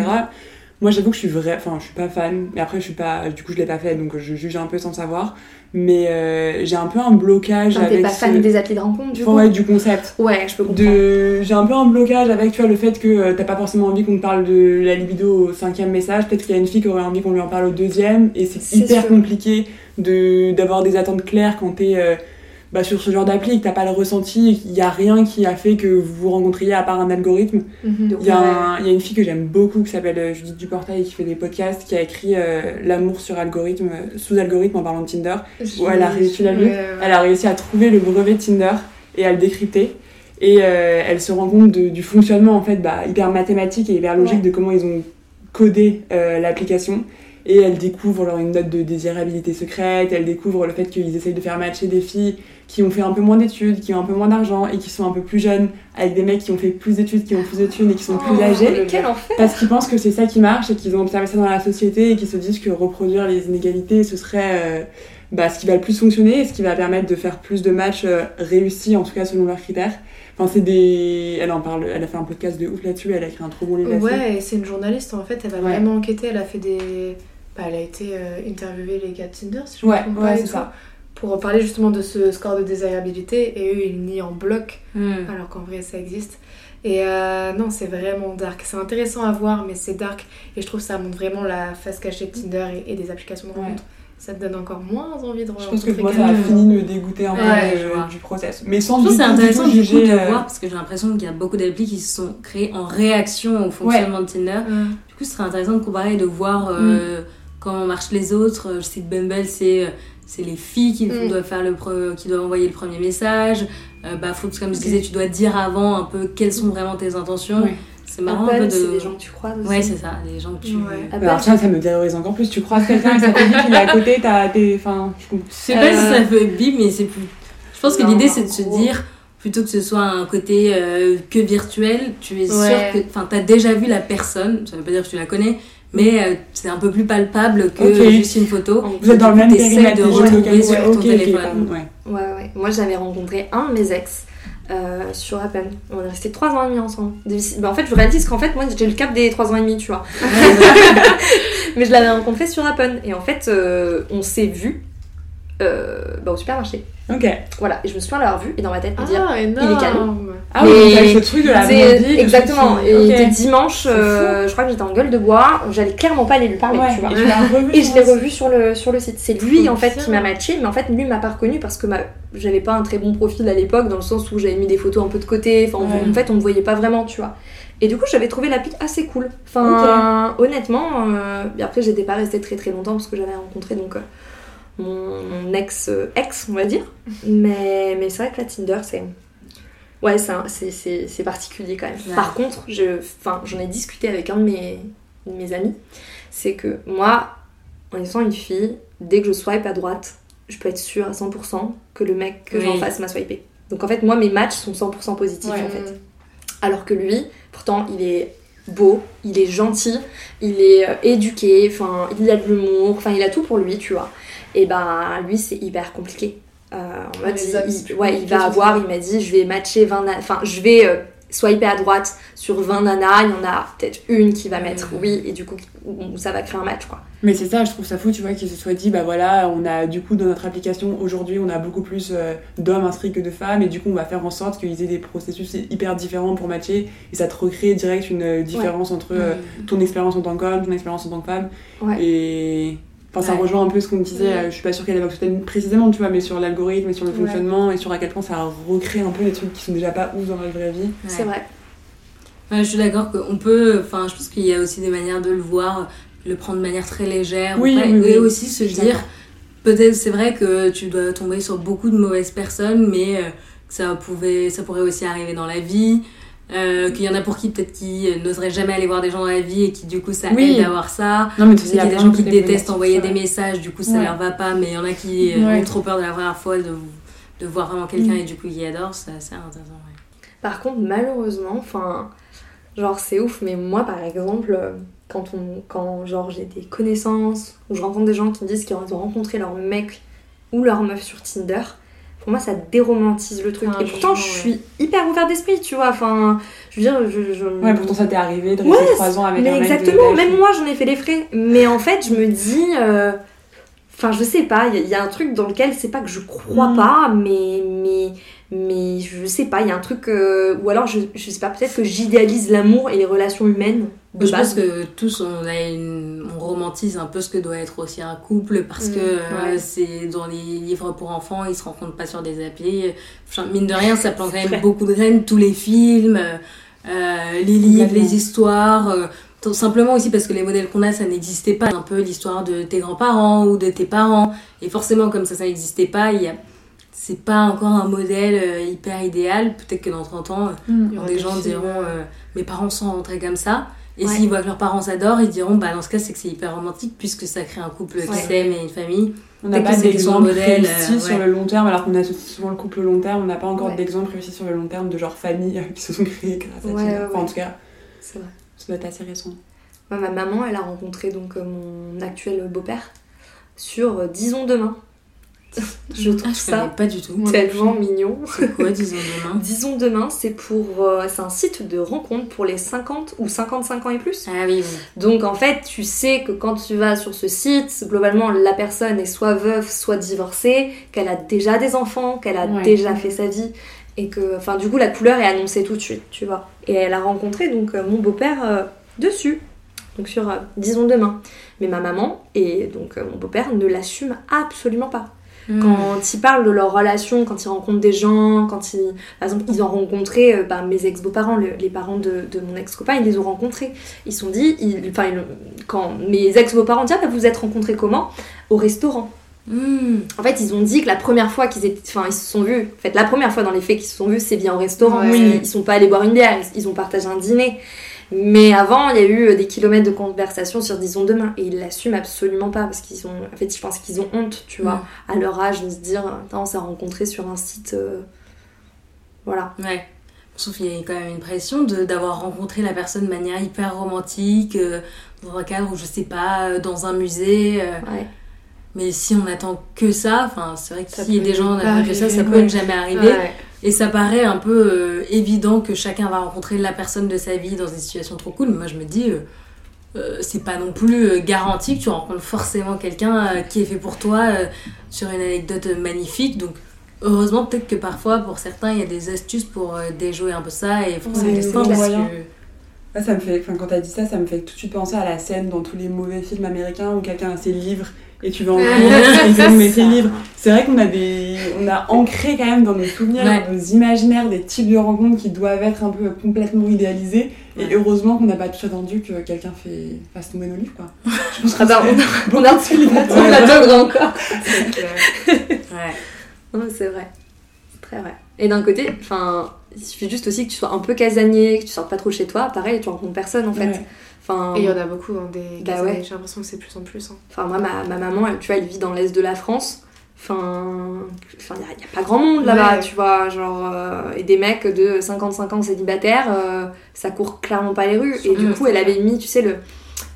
Moi, j'avoue que je suis vrai. Enfin, je suis pas fan. Mais après, je suis pas. Du coup, je l'ai pas fait, donc je juge un peu sans savoir. Mais euh, j'ai un peu un blocage Enfin, T'es avec. pas fan ce- des applis de rencontre, du Enfin, coup ouais, du concept. Ouais, je peux comprendre. De... J'ai un peu un blocage avec tu vois, le fait que euh, t'as pas forcément envie qu'on te parle de la libido au cinquième message. Peut-être qu'il y a une fille qui aurait envie qu'on lui en parle au deuxième. Et c'est C'est hyper sûr. compliqué de d'avoir des attentes claires quand t'es euh, bah, sur ce genre d'appli et que t'as pas le ressenti et qu'il y a rien qui a fait que vous vous rencontriez à part un algorithme. De Il y, a Ouais. un- il y a une fille que j'aime beaucoup qui s'appelle euh, Judith Duportail qui fait des podcasts qui a écrit euh, L'amour sur algorithme, euh, sous algorithme en parlant de Tinder. Ouais, elle a réussi, Ouais, ouais. Elle a réussi à trouver le brevet de Tinder et à le décrypter. Et euh, elle se rend compte de- du fonctionnement en fait bah, hyper mathématique et hyper logique Ouais. de comment ils ont euh, l'application. Et elle découvre genre, une note de désirabilité secrète, elle découvre le fait qu'ils essayent de faire matcher des filles qui ont fait un peu moins d'études, qui ont un peu moins d'argent et qui sont un peu plus jeunes, avec des mecs qui ont fait plus d'études, qui ont plus d'études et qui sont plus Oh, âgés. Parce qu'ils pensent que c'est ça qui marche et qu'ils ont observé ça dans la société et qu'ils se disent que reproduire les inégalités, ce serait euh, bah, ce qui va le plus fonctionner et ce qui va permettre de faire plus de matchs euh, réussis, en tout cas selon leurs critères. Enfin, c'est des... Elle en parle, elle a fait un podcast de ouf là-dessus, elle a écrit un trop bon livre. Ouais, c'est une journaliste en fait, elle Ouais. vraiment enquêter, elle a fait des. Bah, elle a été euh, interviewée les gars de Tinder, si je me Ouais, trompe ouais, c'est ça. pour parler justement de ce score de désirabilité, et eux ils nient en bloc, Hmm. alors qu'en vrai ça existe. Et euh, non, c'est vraiment dark. C'est intéressant à voir, mais c'est dark, et je trouve que ça montre vraiment la face cachée de Tinder et, et des applications de Ouais. rencontre. Ça te donne encore moins envie de Je pense que moi, ça a fini de me dégoûter un peu Ouais, euh, du process. Mais sans Je que c'est intéressant du coup de euh, voir parce que j'ai l'impression qu'il y a beaucoup d'applis qui se sont créées en réaction au fonctionnement de Tinder. Du coup, ce serait intéressant de comparer et de voir euh, comment marchent les autres. Je sais que Bumble, c'est euh, c'est les filles qui Mm. doivent faire le pre- qui doivent envoyer le premier message. Euh, bah, faut comme je disais, tu dois dire avant un peu quelles sont vraiment tes intentions. Ouais. C'est marrant un peu Apple, de. c'est des gens que tu croises aussi. Ouais, c'est ça, des gens que tu. Ouais. Apple, Alors ça, ça me terrorise encore plus. Tu croises quelqu'un et ça te dit qu'il est à côté, t'as des... Enfin, je sais pas si Euh, ça fait bip, mais c'est plus. Je pense que non, l'idée c'est de se dire, plutôt que ce soit un côté euh, que virtuel, tu es Ouais. sûr que. Enfin, t'as déjà vu la personne, ça veut pas dire que tu la connais, mais euh, c'est un peu plus palpable que juste une photo. Vous êtes dans le même T'essaies périmètre de retrouver sur ton téléphone. ouais. Ouais, ouais. Moi, j'avais rencontré un de mes ex euh, sur Apple. On est resté 3 ans et demi ensemble. Bah, en fait, je réalise qu'en fait, moi, j'ai le cap des 3 ans et demi, tu vois. Mais je l'avais rencontré sur Apple. Et en fait, euh, on s'est vu euh, bah, au supermarché. Ok. Voilà. Et je me souviens l'avoir vu et dans ma tête me dire. Ah, énorme. canon. Ah oui, t'avais ce truc de la le exactement. Et il ok. était dimanche, euh, je crois que j'étais en gueule de bois. J'allais clairement pas aller lui parler, Ouais, tu vois. et Et je l'ai revu sur le, sur le site. C'est lui Trop en fait qui m'a matché, mais en fait lui m'a pas reconnu parce que ma... j'avais pas un très bon profil à l'époque, dans le sens où j'avais mis des photos un peu de côté. Enfin, Ouais. en fait, on me voyait pas vraiment, tu vois. Et du coup, j'avais trouvé l'appli assez cool. Enfin, honnêtement, euh, et après, j'étais pas restée très très longtemps parce que j'avais rencontré donc euh, mon, mon ex euh, ex, on va dire. Mais, mais c'est vrai que la Tinder, c'est ouais, c'est particulier quand même. Ouais. Par contre, je, enfin, j'en ai discuté avec un de mes, de mes amis. C'est que moi, en étant une fille, dès que je swipe à droite, je peux être sûre à 100% que le mec que j'ai en Oui. face m'a swipé. Donc en fait, moi, mes matchs sont 100% positifs Ouais. en fait. Alors que lui, pourtant, il est beau, il est gentil, il est euh, éduqué, enfin, il a de l'humour, enfin, il a tout pour lui, tu vois. Et ben, lui, c'est hyper compliqué. Euh, en mode, il- il- ouais, il va avoir, il m'a dit, je vais matcher 20 nanas, enfin, je vais euh, swiper à droite sur 20 nanas, il y en a peut-être une qui va mettre oui, et du coup, ça va créer un match, quoi. Mais c'est ça, je trouve ça fou, tu vois, qu'il se soit dit, bah voilà, on a du coup dans notre application aujourd'hui, on a beaucoup plus euh, d'hommes inscrits que de femmes, et du coup, on va faire en sorte qu'ils aient des processus hyper différents pour matcher, et ça te recrée direct une différence entre euh, ton expérience en tant qu'homme, ton expérience en tant que femme, Ouais. et. Enfin, ça Ouais. rejoint un peu ce qu'on disait, Ouais. euh, je suis pas sûre qu'elle évoque précisément, tu vois, mais sur l'algorithme et sur le Ouais. fonctionnement et sur à quel point ça recrée un peu des trucs qui sont déjà pas ouf dans la vraie vie. Ouais. C'est vrai. Ouais, je suis d'accord qu'on peut. Enfin, je pense qu'il y a aussi des manières de le voir, le prendre de manière très légère. ou Oui, pas, oui, oui. Et aussi se dire, peut-être c'est vrai que tu dois tomber sur beaucoup de mauvaises personnes, mais euh, que ça, pouvait, ça pourrait aussi arriver dans la vie. Euh, qu'il y en a pour qui peut-être qui euh, n'oseraient jamais aller voir des gens dans la vie et qui du coup ça Oui. aide d'avoir ça. Non, mais tu C'est sais, qu'il y a des gens qui détestent envoyer des messages, du coup ça Ouais. leur va pas, mais il y en a qui euh, Ouais. ont trop peur de la première fois de, de voir vraiment quelqu'un Mm. et du coup ils adorent, c'est assez intéressant. ouais. Par contre, malheureusement, enfin, genre c'est ouf, mais moi par exemple, quand on, quand genre j'ai des connaissances ou je rencontre des gens qui me disent qu'ils ont rencontré leur mec ou leur meuf sur Tinder, pour moi ça déromantise le truc. Ah, Et pourtant, je suis hyper ouverte d'esprit, tu vois. Enfin, je veux dire, je, je- Ouais, pourtant ça t'est arrivé de Ouais, rester 3 ans avec mais un mec de exactement, même moi j'en ai fait les frais. Mais en fait, je me dis. euh, Enfin, je sais pas, il y, a- il y a un truc dans lequel c'est pas que je crois Mm. pas, mais, mais, mais je sais pas, il y a un truc. euh, ou alors, je, je sais pas, peut-être que j'idéalise l'amour et les relations humaines de je base. pense que tous on, a une, on romantise un peu ce que doit être aussi un couple parce Mm, que euh, ouais. c'est dans les livres pour enfants, ils se rencontrent pas sur des applis. Enfin, mine de rien, ça plante quand même beaucoup de graines, tous les films, euh, euh, les livres, les histoires. euh, tout simplement aussi parce que les modèles qu'on a, ça n'existait pas. Un peu l'histoire de tes grands-parents ou de tes parents. Et forcément, comme ça, ça n'existait pas, il y a c'est pas encore un modèle hyper idéal. Peut-être que dans 30 ans, Mm. aura des gens diront euh, mes parents sont rentrés comme ça. Et Ouais. s'ils voient que leurs parents s'adorent, ils diront bah dans ce cas c'est que c'est hyper romantique puisque ça crée un couple qui s'aime et une famille. On n'a pas d'exemple modèles, réussi euh, sur le long terme, alors qu'on associe souvent le couple long terme. On n'a pas encore Ouais. d'exemple réussi sur le long terme de genre famille qui se sont créées grâce à Ouais, Tinder. ouais, Enfin, en tout cas, C'est vrai. ça doit être assez récent. Ma maman, elle a rencontré donc euh, mon actuel beau-père sur euh, Disons demain. Je Ah, trouve je connais ça pas du tout. tellement mignon. C'est quoi disons demain Disons demain, c'est pour euh, c'est un site de rencontre pour les 50 ou 55 ans et plus. Ah oui, oui. Donc en fait, tu sais que quand tu vas sur ce site, globalement la personne est soit veuve, soit divorcée, qu'elle a déjà des enfants, qu'elle a Ouais. déjà fait sa vie et que enfin du coup la couleur est annoncée tout de suite, tu vois. Et elle a rencontré donc euh, mon beau-père euh, dessus. Donc sur euh, disons demain. Mais ma maman et donc euh, mon beau-père ne l'assument absolument pas. Hmm. Quand ils parlent de leur relation, quand ils rencontrent des gens, quand ils, par exemple, ils ont rencontré euh, bah, mes ex-beaux-parents, le- les parents de, de mon ex-copain, ils les ont rencontrés. Ils se sont dit, ils- enfin, ils- quand mes ex-beaux-parents disent, ah, bah, vous vous êtes rencontrés comment? Au restaurant. Hmm. En fait, ils ont dit que la première fois qu'ils étaient, enfin, ils se sont vus, en fait, la première fois dans les faits qu'ils se sont vus, c'est bien au restaurant. Ouais. Ils, ils sont pas allés boire une bière, ils, ils ont partagé un dîner. Mais avant, il y a eu des kilomètres de conversation sur disons demain et ils l'assument absolument pas parce qu'ils ont, en fait, je pense qu'ils ont honte, tu vois à leur âge de se dire Attends, on s'est rencontrés sur un site euh, voilà Ouais. Sauf qu'il y a quand même une pression d'avoir rencontré la personne de manière hyper romantique, euh, dans un cadre où je sais pas, euh, dans un musée. euh, ouais mais si on attend que ça, enfin c'est vrai que Ça s'il y a peut des gens n'attendent que ça, ça peut ne jamais arriver. Ouais. Et ça paraît un peu euh, évident que chacun va rencontrer la personne de sa vie dans une situation trop cool. Mais moi je me dis, euh, euh, c'est pas non plus euh, garanti que tu rencontres forcément quelqu'un euh, qui est fait pour toi euh, sur une anecdote magnifique. Donc heureusement peut-être que parfois pour certains il y a des astuces pour euh, déjouer un peu ça et forcer Ouais, le c'est destin clair. parce Moyen. que... Là, ça me fait, enfin, quand t'as dit ça, ça me fait tout de suite penser à la scène dans tous les mauvais films américains où quelqu'un a ses livres et tu vas en cours et tes livres. C'est vrai qu'on a des, on a ancré quand même dans nos souvenirs, Ouais. dans nos imaginaires des types de rencontres qui doivent être un peu complètement idéalisés. Ouais. Et heureusement qu'on n'a pas tous attendu que quelqu'un fait fasse tomber nos livres, quoi. Je pense que Ah c'est- on a, on a, Ouais, on attendra encore C'est. Ouais. C'est vrai c'est très vrai et d'un côté enfin il suffit juste aussi que tu sois un peu casanier que tu sortes pas trop chez toi pareil tu rencontres personne en fait Ouais. Enfin Et il y en a beaucoup, hein, des Bah ouais. J'ai l'impression que c'est plus en plus. hein. Enfin, moi, ma, ma maman, elle, tu vois, elle vit dans l'est de la France. Enfin, il n'y a, a pas grand monde là-bas, Ouais. tu vois. Genre, euh, et des mecs de 55 ans célibataires, euh, ça court clairement pas les rues. Et du coup, elle avait mis, tu sais, le,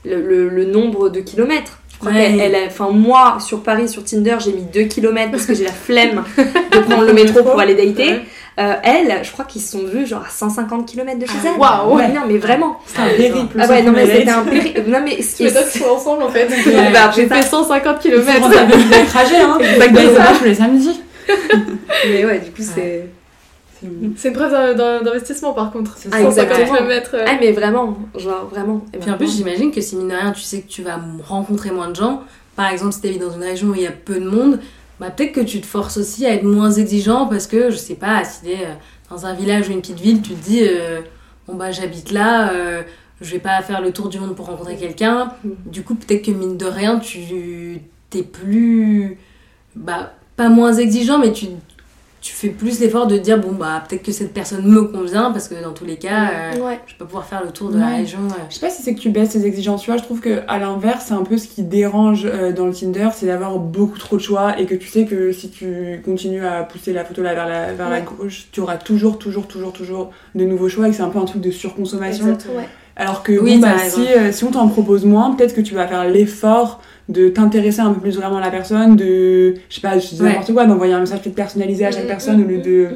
le, le- le nombre de kilomètres. Ouais. elle enfin, moi, sur Paris, sur Tinder, j'ai mis 2 kilomètres parce que j'ai la flemme de prendre le métro pour aller dater. Euh, elle, je crois qu'ils se sont vus genre à 150 km de chez Ah, elle. waouh. Ouais, Non, mais vraiment. C'est un périple. Ah ouais, non, mais c'était un périple. Non, mais. Tu m'étonnes ensemble en fait. Ouais. Bah, J'ai c'est fait ça. 150 Il faut km. rentabiliser le trajet, hein. C'est pas tous les samedis. Mais ouais, du coup, c'est. C'est. C'est une preuve d'investissement par contre. C'est Ah, 150 exactement. km. Ah, mais vraiment, genre vraiment. Et Puis en plus, j'imagine que si mine de rien, tu sais que tu vas rencontrer moins de gens, par exemple, si tu dans une région où il y a peu de monde, bah peut-être que tu te forces aussi à être moins exigeant parce que, je sais pas, si t'es euh, dans un village ou une petite ville, tu te dis, euh, bon bah j'habite là, euh, je vais pas faire le tour du monde pour rencontrer quelqu'un. Mm. Du coup, peut-être que mine de rien, tu t'es plus. Bah, pas moins exigeant, mais tu. Tu fais plus l'effort de dire, bon, bah, peut-être que cette personne me convient, parce que dans tous les cas, euh, Ouais. je vais pas pouvoir faire le tour de la région. euh. Je sais pas si c'est que tu baisses tes exigences, tu vois, je trouve que à l'inverse, c'est un peu ce qui dérange euh, dans le Tinder, c'est d'avoir beaucoup trop de choix et que tu sais que si tu continues à pousser la photo là vers la, vers la Ouais. gauche, tu auras toujours, toujours, toujours, toujours de nouveaux choix et que c'est un peu un truc de surconsommation. Exactement. Ouais. Alors que Oui, bon, bah, si, euh, si on t'en propose moins, peut-être que tu vas faire l'effort de t'intéresser un peu plus vraiment à la personne, de, je sais pas, je dis Ouais. n'importe quoi, d'envoyer un message peut-être personnalisé à chaque Mm, personne mm, au lieu mm, de...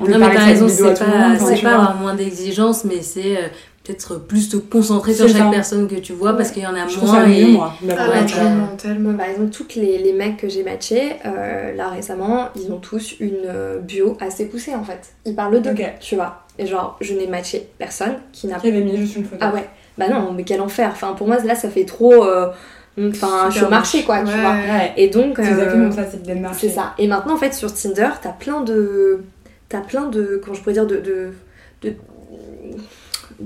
on Non, mais t'as raison, c'est monde, pas, enfin, pas avoir moins d'exigences, mais c'est euh, peut-être plus te concentrer sur chaque ça. personne que tu vois parce qu'il y en a Je trouve ça moins. mieux, Et... moi, Ah Ouais, tellement, tellement. Par exemple, tous les, les mecs que j'ai matchés, euh, là récemment, ils ont tous une euh, bio assez poussée en fait. Ils parlent d'eux, Ok. tu vois. Et genre, je n'ai matché personne qui n'a Qui avait mis juste une photo. Ah ouais, bah non, mais quel enfer. Enfin, pour moi, là, ça fait trop. euh, Enfin, je suis au marché quoi, tu vois. Ouais. Et donc. C'est euh, exactement ça, c'est marché. C'est ça. Et maintenant, en fait, sur Tinder, t'as plein de. T'as plein de. Comment je pourrais dire De. de, de-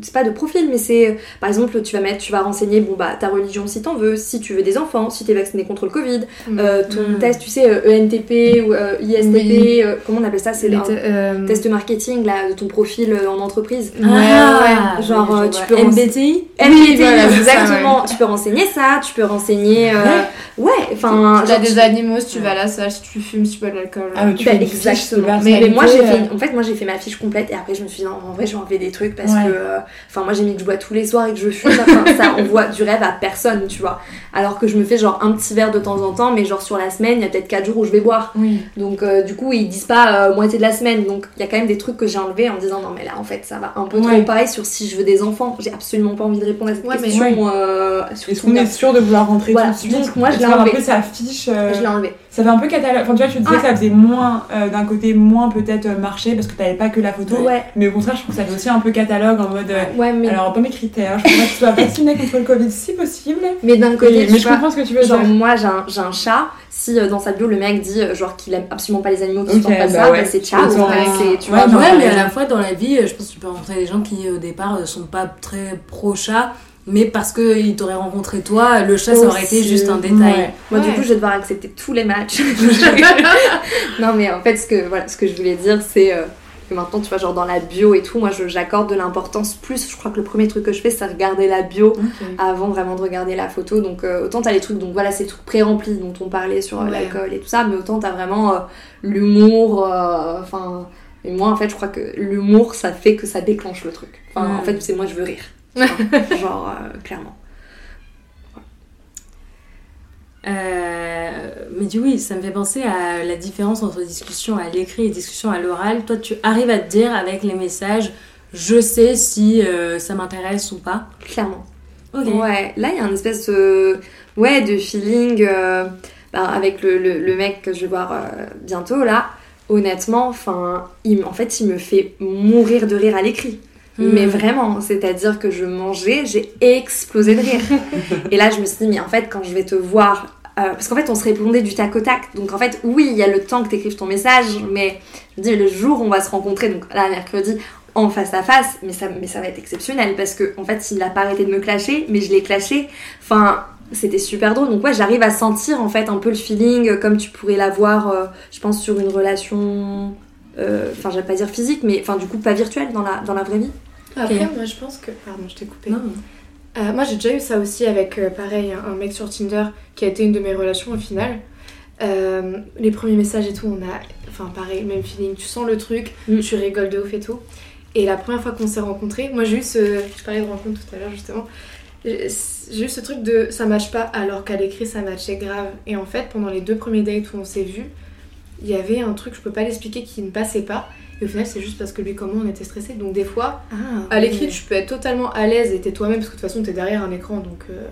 c'est pas de profil, mais c'est par exemple, tu vas mettre, tu vas renseigner, bon bah ta religion si t'en veux, si tu veux des enfants, si t'es vacciné contre le Covid, Mm. euh, ton Mm. test, tu sais, euh, ENTP ou euh, ISTP, Oui. euh, comment on appelle ça C'est euh, test marketing là de ton profil euh, en entreprise. Ah, ouais, genre, oui, euh, je tu peux renseigner- MBTI MBTI, voilà, c'est ça, exactement. Tu peux renseigner ça, tu peux renseigner. euh, ouais, enfin. Tu as genre, des tu- animaux si tu vas à la salle, si tu fumes, si tu bois de l'alcool. Ah, tu Bah, fais une fiche exactement. Mais, mais moi j'ai fait, euh, en fait moi j'ai fait ma fiche complète et après je me suis dit non, en vrai je vais enlever des trucs parce Ouais. que, euh, enfin moi j'ai mis que je bois tous les soirs et que je fume, enfin, ça envoie du rêve à personne, tu vois. Alors que je me fais genre un petit verre de temps en temps, mais genre sur la semaine il y a peut-être 4 jours où je vais boire. Oui. Donc euh, du coup ils disent pas euh, moitié de la semaine, donc il y a quand même des trucs que j'ai enlevés en me disant non mais là en fait ça va un peu trop. Pareil sur si je veux des enfants, j'ai absolument pas envie de répondre à cette Ouais, question. euh, Est-ce qu'on est sûr de vouloir rentrer Voilà, tout de suite donc moi, je l'ai un enlevé. peu sa fiche. euh, Je l'ai enlevé. Ça fait un peu catalogue. Enfin, tu vois, tu disais Ouais. que ça faisait moins, euh, d'un côté, moins peut-être euh, marché parce que t'avais pas que la photo. Ouais, Mais au contraire, je trouve que ça fait aussi un peu catalogue en mode. euh, ouais mais, Alors, pas mes critères. Je voudrais que tu sois vacciné contre le Covid si possible. mais d'un côté, Et- tu mais je vois, comprends ce que tu veux Genre dire. moi j'ai un, j'ai un chat, si euh, dans sa bio le mec dit genre qu'il aime absolument pas les animaux, qu'il Ok, supporte pas bah ça, ouais. bah c'est ciao, Autant- ouais, tu Ouais, vois, genre, mais à la fois dans la vie, je pense que tu peux rencontrer des gens qui au départ sont pas très pro chat, mais parce qu'ils t'auraient rencontré toi, le chat ça aurait été juste un détail. Ouais. Moi du coup je vais devoir accepter tous les matchs. non mais en fait ce que, voilà, ce que je voulais dire c'est euh, que maintenant tu vois genre dans la bio et tout, moi j'accorde de l'importance plus, je crois que le premier truc que je fais c'est regarder la bio avant vraiment de regarder la photo. Donc euh, autant t'as les trucs, donc voilà, ces trucs pré-remplis dont on parlait sur euh, Ouais. l'alcool et tout ça, mais autant t'as vraiment euh, l'humour, enfin. et moi en fait je crois que l'humour ça fait que ça déclenche le truc. Enfin en fait c'est moi je veux rire. Genre euh, clairement. Euh, mais du oui, ça me fait penser à la différence entre discussion à l'écrit et discussion à l'oral. Toi, tu arrives à te dire avec les messages, je sais si euh, ça m'intéresse ou pas. Clairement. Ouais, là il y a un espèce de, ouais, de feeling euh, bah, avec le, le, le mec que je vais voir bientôt là. Honnêtement, enfin, en fait, il me fait mourir de rire à l'écrit. Hmm. Mais vraiment, c'est-à-dire que je mangeais, j'ai explosé de rire. et là, je me suis dit, mais en fait, quand je vais te voir, euh, parce qu'en fait, on se répondait du tac au tac. Donc, en fait, oui, il y a le temps que tu écrives ton message, mais je me dis, le jour où on va se rencontrer, donc là, mercredi, en face à face, mais ça, mais ça va être exceptionnel parce que, en fait, il n'a pas arrêté de me clasher, mais je l'ai clashé. Enfin, c'était super drôle. Donc, ouais, j'arrive à sentir, en fait, un peu le feeling, euh, comme tu pourrais l'avoir, euh, je pense, sur une relation. euh, Enfin, j'allais pas dire physique, mais enfin, du coup, pas virtuelle dans la, dans la vraie vie. Après, moi je pense que. Pardon, je t'ai coupé. Non. Euh, moi j'ai déjà eu ça aussi avec, euh, pareil, un, un mec sur Tinder qui a été une de mes relations au final. Euh, les premiers messages et tout, on a. Enfin, pareil, même feeling. Tu sens le truc, Mm. tu rigoles de ouf et tout. Et la première fois qu'on s'est rencontrés, moi j'ai eu ce. Je parlais de rencontre tout à l'heure justement. J'ai eu ce truc de ça match pas alors qu'à l'écrit ça matchait grave. Et en fait, pendant les deux premiers dates où on s'est vus, il y avait un truc, je peux pas l'expliquer, qui ne passait pas. Et au final, c'est juste parce que lui, comment on était stressés. Donc, des fois, Ah, à l'écrit, tu peux être totalement à l'aise et t'es toi-même parce que de toute façon, t'es derrière un écran donc euh,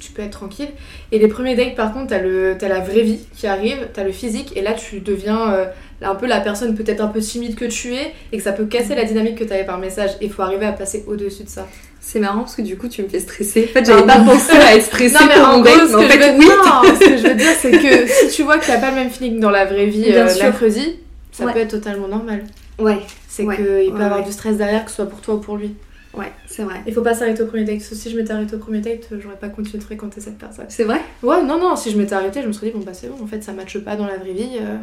tu peux être tranquille. Et les premiers dates, par contre, t'as, le, t'as la vraie vie qui arrive, t'as le physique et là, tu deviens euh, un peu la personne peut-être un peu timide que tu es et que ça peut casser la dynamique que t'avais par message. Il faut arriver à passer au-dessus de ça. C'est marrant parce que du coup tu me fais stresser. En fait, j'avais pas pensé à être stressée Non, mais pour en mon gros, date, ce mais en que, je fait, veux... oui. non, ce que je veux dire, c'est que si tu vois qu'il n'y a pas le même feeling dans la vraie vie euh, mercredi, ça Ouais. peut être totalement normal. Ouais, C'est Ouais. qu'il peut Ouais, avoir du stress derrière, que ce soit pour toi ou pour lui. ouais, c'est vrai. Il faut pas s'arrêter au premier date. Si je m'étais arrêtée au premier date, j'aurais pas continué de fréquenter cette personne. C'est vrai? Ouais, non, non, si je m'étais arrêtée, je me serais dit, bon, bah c'est bon, en fait, ça matche pas dans la vraie vie. euh,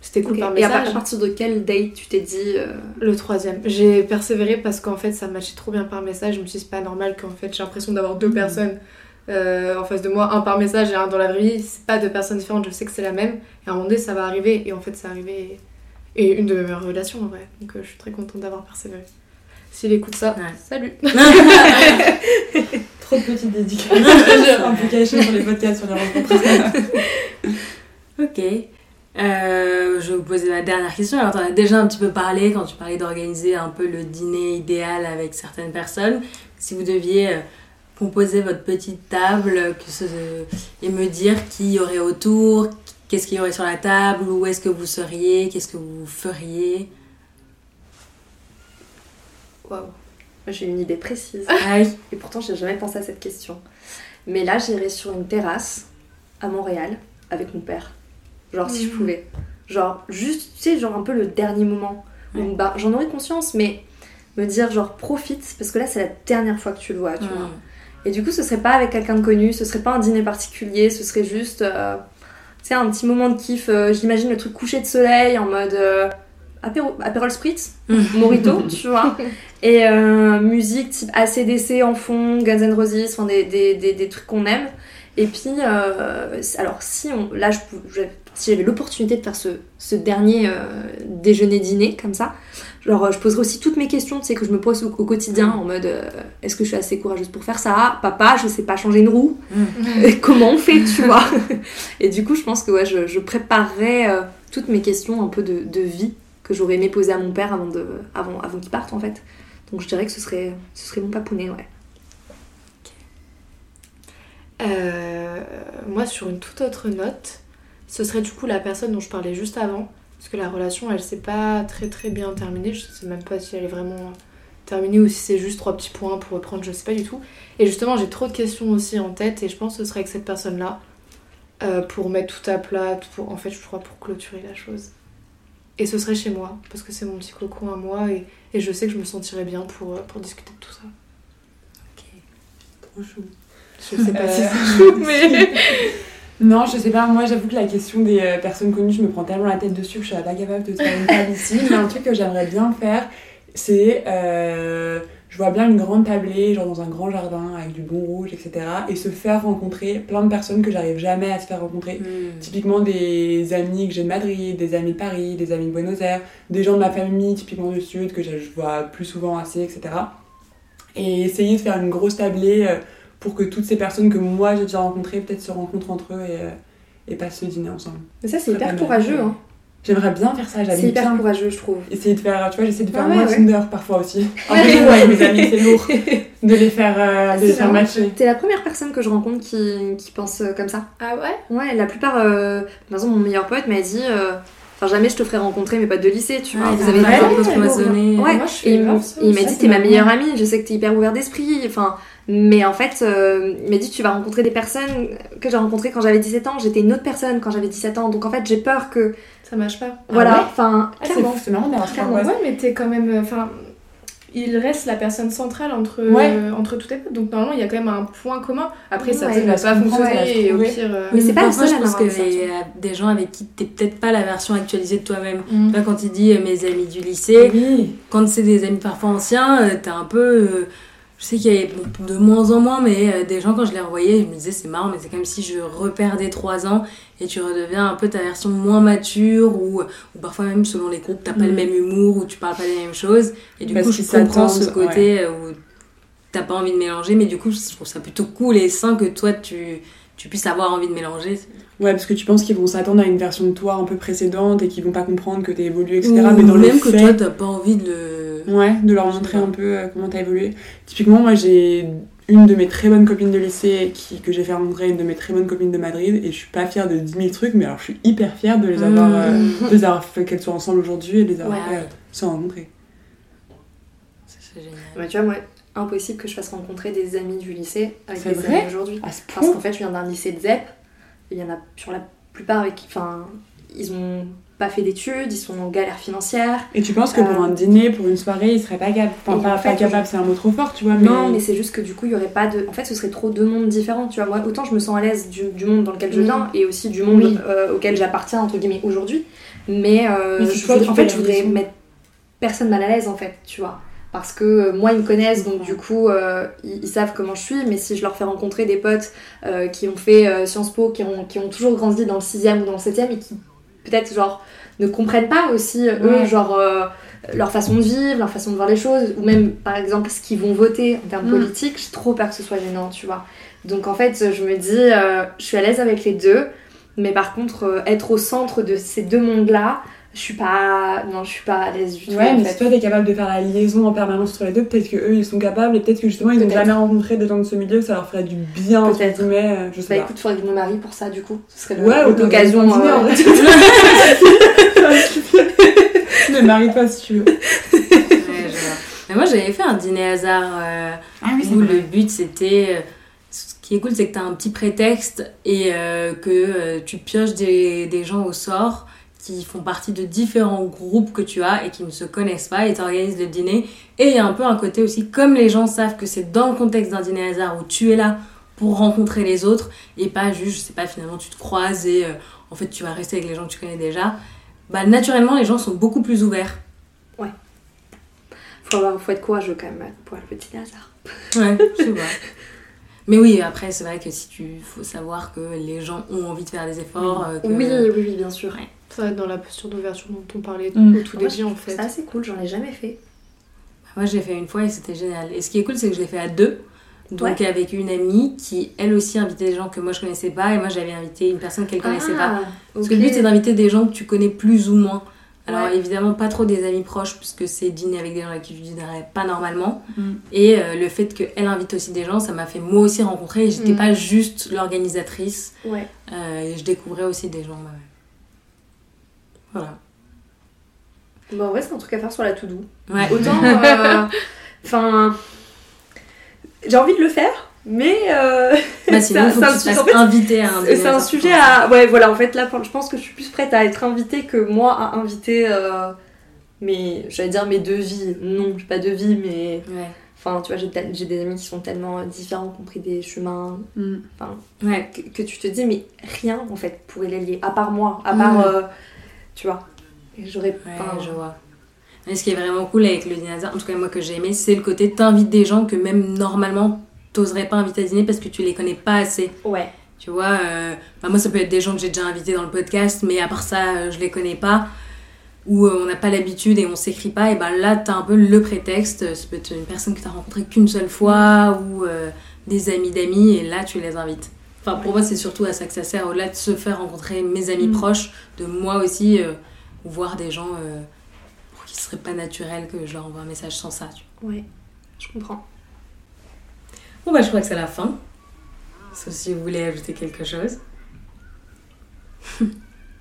C'était cool Ok. par Et message. par- à partir de quel date tu t'es dit euh, Le troisième. J'ai persévéré parce qu'en fait, ça matchait trop bien par message. Je me suis dit, c'est pas normal qu'en fait, j'ai l'impression d'avoir deux personnes euh, en face de moi, un par message et un dans la vraie vie. C'est pas deux personnes différentes, je sais que c'est la même. Et à un moment donné, ça va arriver. Et en fait, c'est arrivé. Et une de mes meilleures relations en vrai. Donc, euh, je suis très contente d'avoir persévéré. S'il écoute ça, Ouais. salut Trop de petites dédicaces. un peu cachées sur les podcasts, sur les rencontres. Ok. Euh, je vais vous poser la dernière question. Alors, tu as déjà un petit peu parlé quand tu parlais d'organiser un peu le dîner idéal avec certaines personnes. Si vous deviez euh, composer votre petite table que ce- et me dire qui y aurait autour, qu'est-ce qu'il y aurait sur la table, où est-ce que vous seriez, qu'est-ce que vous feriez. Waouh. J'ai une idée précise. Ah oui. Et pourtant, j'ai jamais pensé à cette question. Mais là, j'irais sur une terrasse à Montréal avec mon père. Genre, si je Mhm. pouvais. Genre, juste, tu sais, genre un peu le dernier moment. Ouais. Bah, j'en aurais conscience, mais me dire genre profite parce que là c'est la dernière fois que tu le vois, tu Mm. vois. Et du coup, ce serait pas avec quelqu'un de connu, ce serait pas un dîner particulier, ce serait juste, euh, tu sais, un petit moment de kiff. euh, J'imagine le truc coucher de soleil en mode euh, apéro, Aperol Spritz, Morito, tu vois. Et euh, musique type ACDC en fond, Guns N' Roses, enfin des, des, des, des trucs qu'on aime. Et puis, alors si on, là, je, si j'avais l'opportunité de faire ce, ce dernier déjeuner-dîner comme ça, genre euh, je poserais aussi toutes mes questions, tu sais, que je me pose au, au quotidien en mode euh, est-ce que je suis assez courageuse pour faire ça? Papa, je sais pas changer une roue. Euh, Comment on fait, tu vois? Et du coup, je pense que ouais, je, je préparerais euh, toutes mes questions un peu de, de vie que j'aurais aimé poser à mon père avant, de, avant, avant qu'il parte en fait. Donc je dirais que ce serait, ce serait mon papounet, ouais. Euh, moi, sur une toute autre note, ce serait du coup la personne dont je parlais juste avant. Parce que la relation, elle s'est pas très très bien terminée. Je sais même pas si elle est vraiment terminée ou si c'est juste trois petits points pour reprendre, je sais pas du tout. Et justement, j'ai trop de questions aussi en tête et je pense que ce serait avec cette personne-là euh, pour mettre tout à plat, pour, en fait, je crois pour clôturer la chose. Et ce serait chez moi, parce que c'est mon petit cocon à moi et, et je sais que je me sentirais bien pour, euh, pour discuter de tout ça. Trop chou. Je sais pas Euh, si c'est chou, mais. Non, je sais pas, moi j'avoue que la question des euh, personnes connues, je me prends tellement la tête dessus que je serais pas capable de faire une table ici. Mais un truc que j'aimerais bien faire, c'est. euh, je vois bien une grande tablée, genre dans un grand jardin avec du bon rouge, etc. Et se faire rencontrer plein de personnes que j'arrive jamais à se faire rencontrer. Mm. Typiquement des amis que j'ai de Madrid, des amis de Paris, des amis de Buenos Aires, des gens de ma famille, typiquement du Sud, que je je vois plus souvent assez, etc. Et essayer de faire une grosse tablée euh, pour que toutes ces personnes que moi j'ai déjà rencontrées peut-être se rencontrent entre eux et, euh, et passent le dîner ensemble. Mais ça, c'est hyper mal. courageux, hein. J'aimerais bien faire ça, C'est j'avais hyper bien courageux, je trouve. essayer de faire, tu vois, j'essaie de faire Ah ouais, moi ouais. Tinder parfois aussi. En fait, avec mes amis, c'est lourd de les faire, euh, de les C'est faire matcher. T'es la première personne que je rencontre qui, qui pense euh, comme ça. Ah ouais? Ouais, la plupart. euh, par exemple, mon meilleur pote m'a dit. euh, Enfin, jamais je te ferai rencontrer mes potes de lycée, tu vois. Ouais, vous avez vrai, une ouais, cloisonnée. Ouais, Moi, je suis et il, m'a dit c'est t'es ma meilleure amie, je sais que t'es hyper ouvert d'esprit, enfin, mais en fait, euh, il m'a dit tu vas rencontrer des personnes que j'ai rencontrées quand j'avais 17 ans, j'étais une autre personne quand j'avais 17 ans, donc en fait j'ai peur que, Ça marche pas. voilà, ouais enfin, Ah, fou, c'est marrant d'avoir. Ouais, mais t'es quand même. Enfin, il reste la personne centrale entre, Ouais. euh, entre toutes les potes. Donc normalement, il y a quand même un point commun. Après, ça Ouais, bah, va pas fonctionner ouais, et au ouais. pire. euh, Mais c'est pas la parfois, seule je pense qu'il y a des gens avec qui t'es peut-être pas la version actualisée de toi-même. mm. Tu vois, quand il dit euh, mes amis du lycée, Oui, quand c'est des amis parfois anciens, euh, t'es un peu. Je sais qu'il y avait de moins en moins, mais euh, des gens, quand je les revoyais, je me disais c'est marrant, mais c'est comme si je reperdais 3 ans et tu redeviens un peu ta version moins mature ou, ou parfois même selon les groupes, t'as pas le même humour ou tu parles pas des mêmes choses. Et du Parce coup, je comprends ce côté euh, où t'as pas envie de mélanger, mais du coup, je trouve ça plutôt cool et sain que toi tu, tu puisses avoir envie de mélanger. Ouais, parce que tu penses qu'ils vont s'attendre à une version de toi un peu précédente et qu'ils vont pas comprendre que t'as évolué, etc. Ou mais dans même le que fait, toi t'as pas envie de le. ouais, de leur montrer un peu euh, comment t'as évolué. Typiquement, moi j'ai une de mes très bonnes copines de lycée qui, que j'ai fait rencontrer une de mes très bonnes copines de Madrid et je suis pas fière de 10 000 trucs, mais alors je suis hyper fière de les avoir, euh, Mmh. de les avoir fait qu'elles soient ensemble aujourd'hui et de les avoir Ouais. fait, euh, se rencontrer. Ça, C'est génial. Mais tu vois, moi, impossible que je fasse rencontrer des amis du lycée avec des vrai amis aujourd'hui. Parce qu'en fait, je viens d'un lycée de ZEP, il y en a sur la plupart avec qui, enfin, ils ont pas fait d'études, ils sont en galère financière. Et tu penses que pour Euh, un dîner, pour une soirée, ils seraient pas capables Enfin, pas, en fait, pas capables, c'est un mot trop fort, tu vois, mais. Non, mais c'est juste que du coup, il y aurait pas de. En fait, ce serait trop deux mondes différents, tu vois. Moi, autant je me sens à l'aise du, du monde dans lequel je viens et aussi du monde Oui. euh, auquel j'appartiens, entre guillemets, aujourd'hui. Mais, euh, Mais je toi, en fait, je voudrais mettre personne mal à l'aise, en fait, tu vois. Parce que euh, moi, ils me connaissent, donc du coup, euh, ils, ils savent comment je suis. Mais si je leur fais rencontrer des potes euh, qui ont fait euh, Sciences Po, qui ont, qui ont toujours grandi dans le 6ème ou dans le 7ème et qui peut-être, genre, ne comprennent pas aussi, eux, Ouais. genre, leur façon de vivre, leur façon de voir les choses, ou même, par exemple, ce qu'ils vont voter en termes Mm. politiques, j'ai trop peur que ce soit gênant, tu vois. Donc, en fait, je me dis, je suis à l'aise avec les deux, mais par contre, être au centre de ces deux mondes-là, je suis pas. Non, je suis pas à l'aise du tout. Ouais, en mais fait. si toi t'es capable de faire la liaison en permanence entre les deux, peut-être que eux ils sont capables et peut-être que justement ils ont Peut-être. jamais rencontré des gens de ce milieu, ça leur ferait du bien, entre Peut-être. guillemets, euh, je sais Bah pas. écoute, faudrait que je me marie pour ça, du coup. Ce serait le- Ouais, ou l'occasion. euh, dîner, Mais marie-toi si tu veux. Ouais, je vois. Mais moi j'avais fait un dîner hasard euh, Ah oui, où le but c'était. euh, Ce qui est cool, c'est que tu as un petit prétexte et euh, que euh, tu pioches des, des gens au sort qui font partie de différents groupes que tu as et qui ne se connaissent pas et t'organises le dîner. Et il y a un peu un côté aussi, comme les gens savent que c'est dans le contexte d'un dîner hasard où tu es là pour rencontrer les autres et pas juste, je sais pas, finalement tu te croises et euh, en fait tu vas rester avec les gens que tu connais déjà. Bah naturellement les gens sont beaucoup plus ouverts. Faut, avoir, faut être courageux quand même pour le petit hasard. Ouais, je pas. Mais oui, après, c'est vrai que si tu faut savoir que les gens ont envie de faire des efforts. euh, que- Oui, oui, oui, bien sûr. Ouais. Ça dans la posture d'ouverture dont on parlait Mm. au tout début en fait. C'est assez cool, j'en ai jamais fait. Moi, j'ai fait une fois et c'était génial. Et ce qui est cool, c'est que je l'ai fait à deux. Donc, Ouais. avec une amie qui, elle aussi, invitait des gens que moi je connaissais pas. Et moi, j'avais invité une personne qu'elle connaissait pas. Parce que le but, c'est d'inviter des gens que tu connais plus ou moins. Alors, Ouais. évidemment, pas trop des amis proches, puisque c'est dîner avec des gens avec qui tu dînerais pas normalement. Mm. Et euh, le fait qu'elle invite aussi des gens, ça m'a fait moi aussi rencontrer. Et j'étais Mm. pas juste l'organisatrice. Ouais. euh, et je découvrais aussi des gens. ouais. Voilà. En vrai, c'est un truc à faire sur la to-do. Ouais. Autant. euh, Enfin. j'ai envie de le faire, mais. euh, Bah, sinon, il faut c'est que un tu te sujet- fasses en fait, inviter à un C'est dîner un à sujet sortir. à. Ouais, voilà, en fait, là, je pense que je suis plus prête à être invitée que moi à inviter. Euh, mes... J'allais dire mes deux vies. Non, j'ai pas de vie, mais. Ouais. Enfin, tu vois, j'ai des amis qui sont tellement différents, qui ont pris des chemins Mm. Ouais. que, que tu te dis, mais rien en fait pourrait les lier, à part moi, à part. Mm. Tu vois. Et J'aurais Ouais, pas. je vois. Mais ce qui est vraiment cool avec le dîner hasard, en tout cas moi que j'ai aimé, c'est le côté t'invites des gens que même normalement t'oserais pas inviter à dîner parce que tu les connais pas assez. Ouais. Tu vois, euh, bah, moi ça peut être des gens que j'ai déjà invités dans le podcast, mais à part ça, euh, je les connais pas. Ou euh, on n'a pas l'habitude et on s'écrit pas, et ben là t'as un peu le prétexte. Ça peut être une personne que t'as rencontrée qu'une seule fois, ou euh, des amis d'amis, et là tu les invites. Enfin pour moi c'est surtout à ça que ça sert, au-delà de se faire rencontrer mes amis Mm. proches, de moi aussi euh, voir des gens euh, pour qui ce serait pas naturel que je leur envoie un message sans ça. tu vois. Ouais. Je comprends. Bon bah je crois que c'est la fin. Sauf si vous voulez ajouter quelque chose.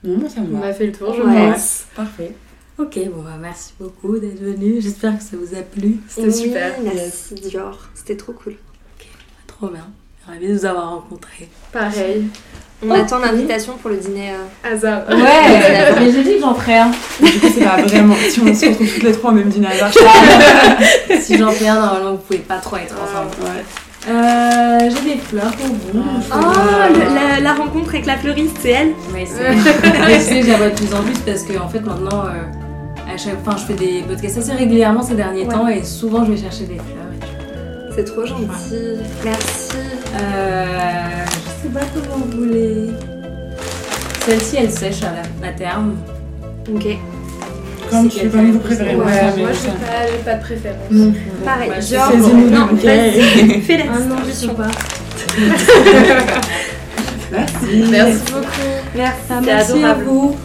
Non, moi ça On a fait le tour, je Ouais. pense. Parfait. Ok, bon bah merci beaucoup d'être venu. J'espère que ça vous a plu. C'était Oui, super. Merci Dior. C'était trop cool. Trop bien. Ravi de vous avoir rencontrés. Pareil. On attend l'invitation pour le dîner. euh, Hasard. Ouais, mais j'ai dit que j'en ferais un. Du coup, c'est pas vraiment. Si on se retrouve toutes les trois au même dîner hasard, si j'en fais un, normalement vous pouvez pas trop être ensemble. Ouais. Euh, j'ai des fleurs pour vous. Oh, le- la, la rencontre avec la fleuriste, c'est elle Ouais, c'est Je sais, vois de plus en plus parce que en fait maintenant, euh, à chaque fois, je fais des podcasts assez régulièrement ces derniers Ouais. temps et souvent je vais chercher des fleurs. et tout. C'est trop gentil. Merci. Euh, je sais pas comment vous voulez. Celle-ci, elle sèche à, la, à terme. Ok. Comme tu veux, quelqu'un vous Ouais, Ouais, mais moi, j'ai pas, pas de préférence. Non. Pareil. Bah, Dior. Saisis-nous Non, vas-y. Fais la Ah non, je pas. Merci. Merci beaucoup. Merci. Ah, merci à vous.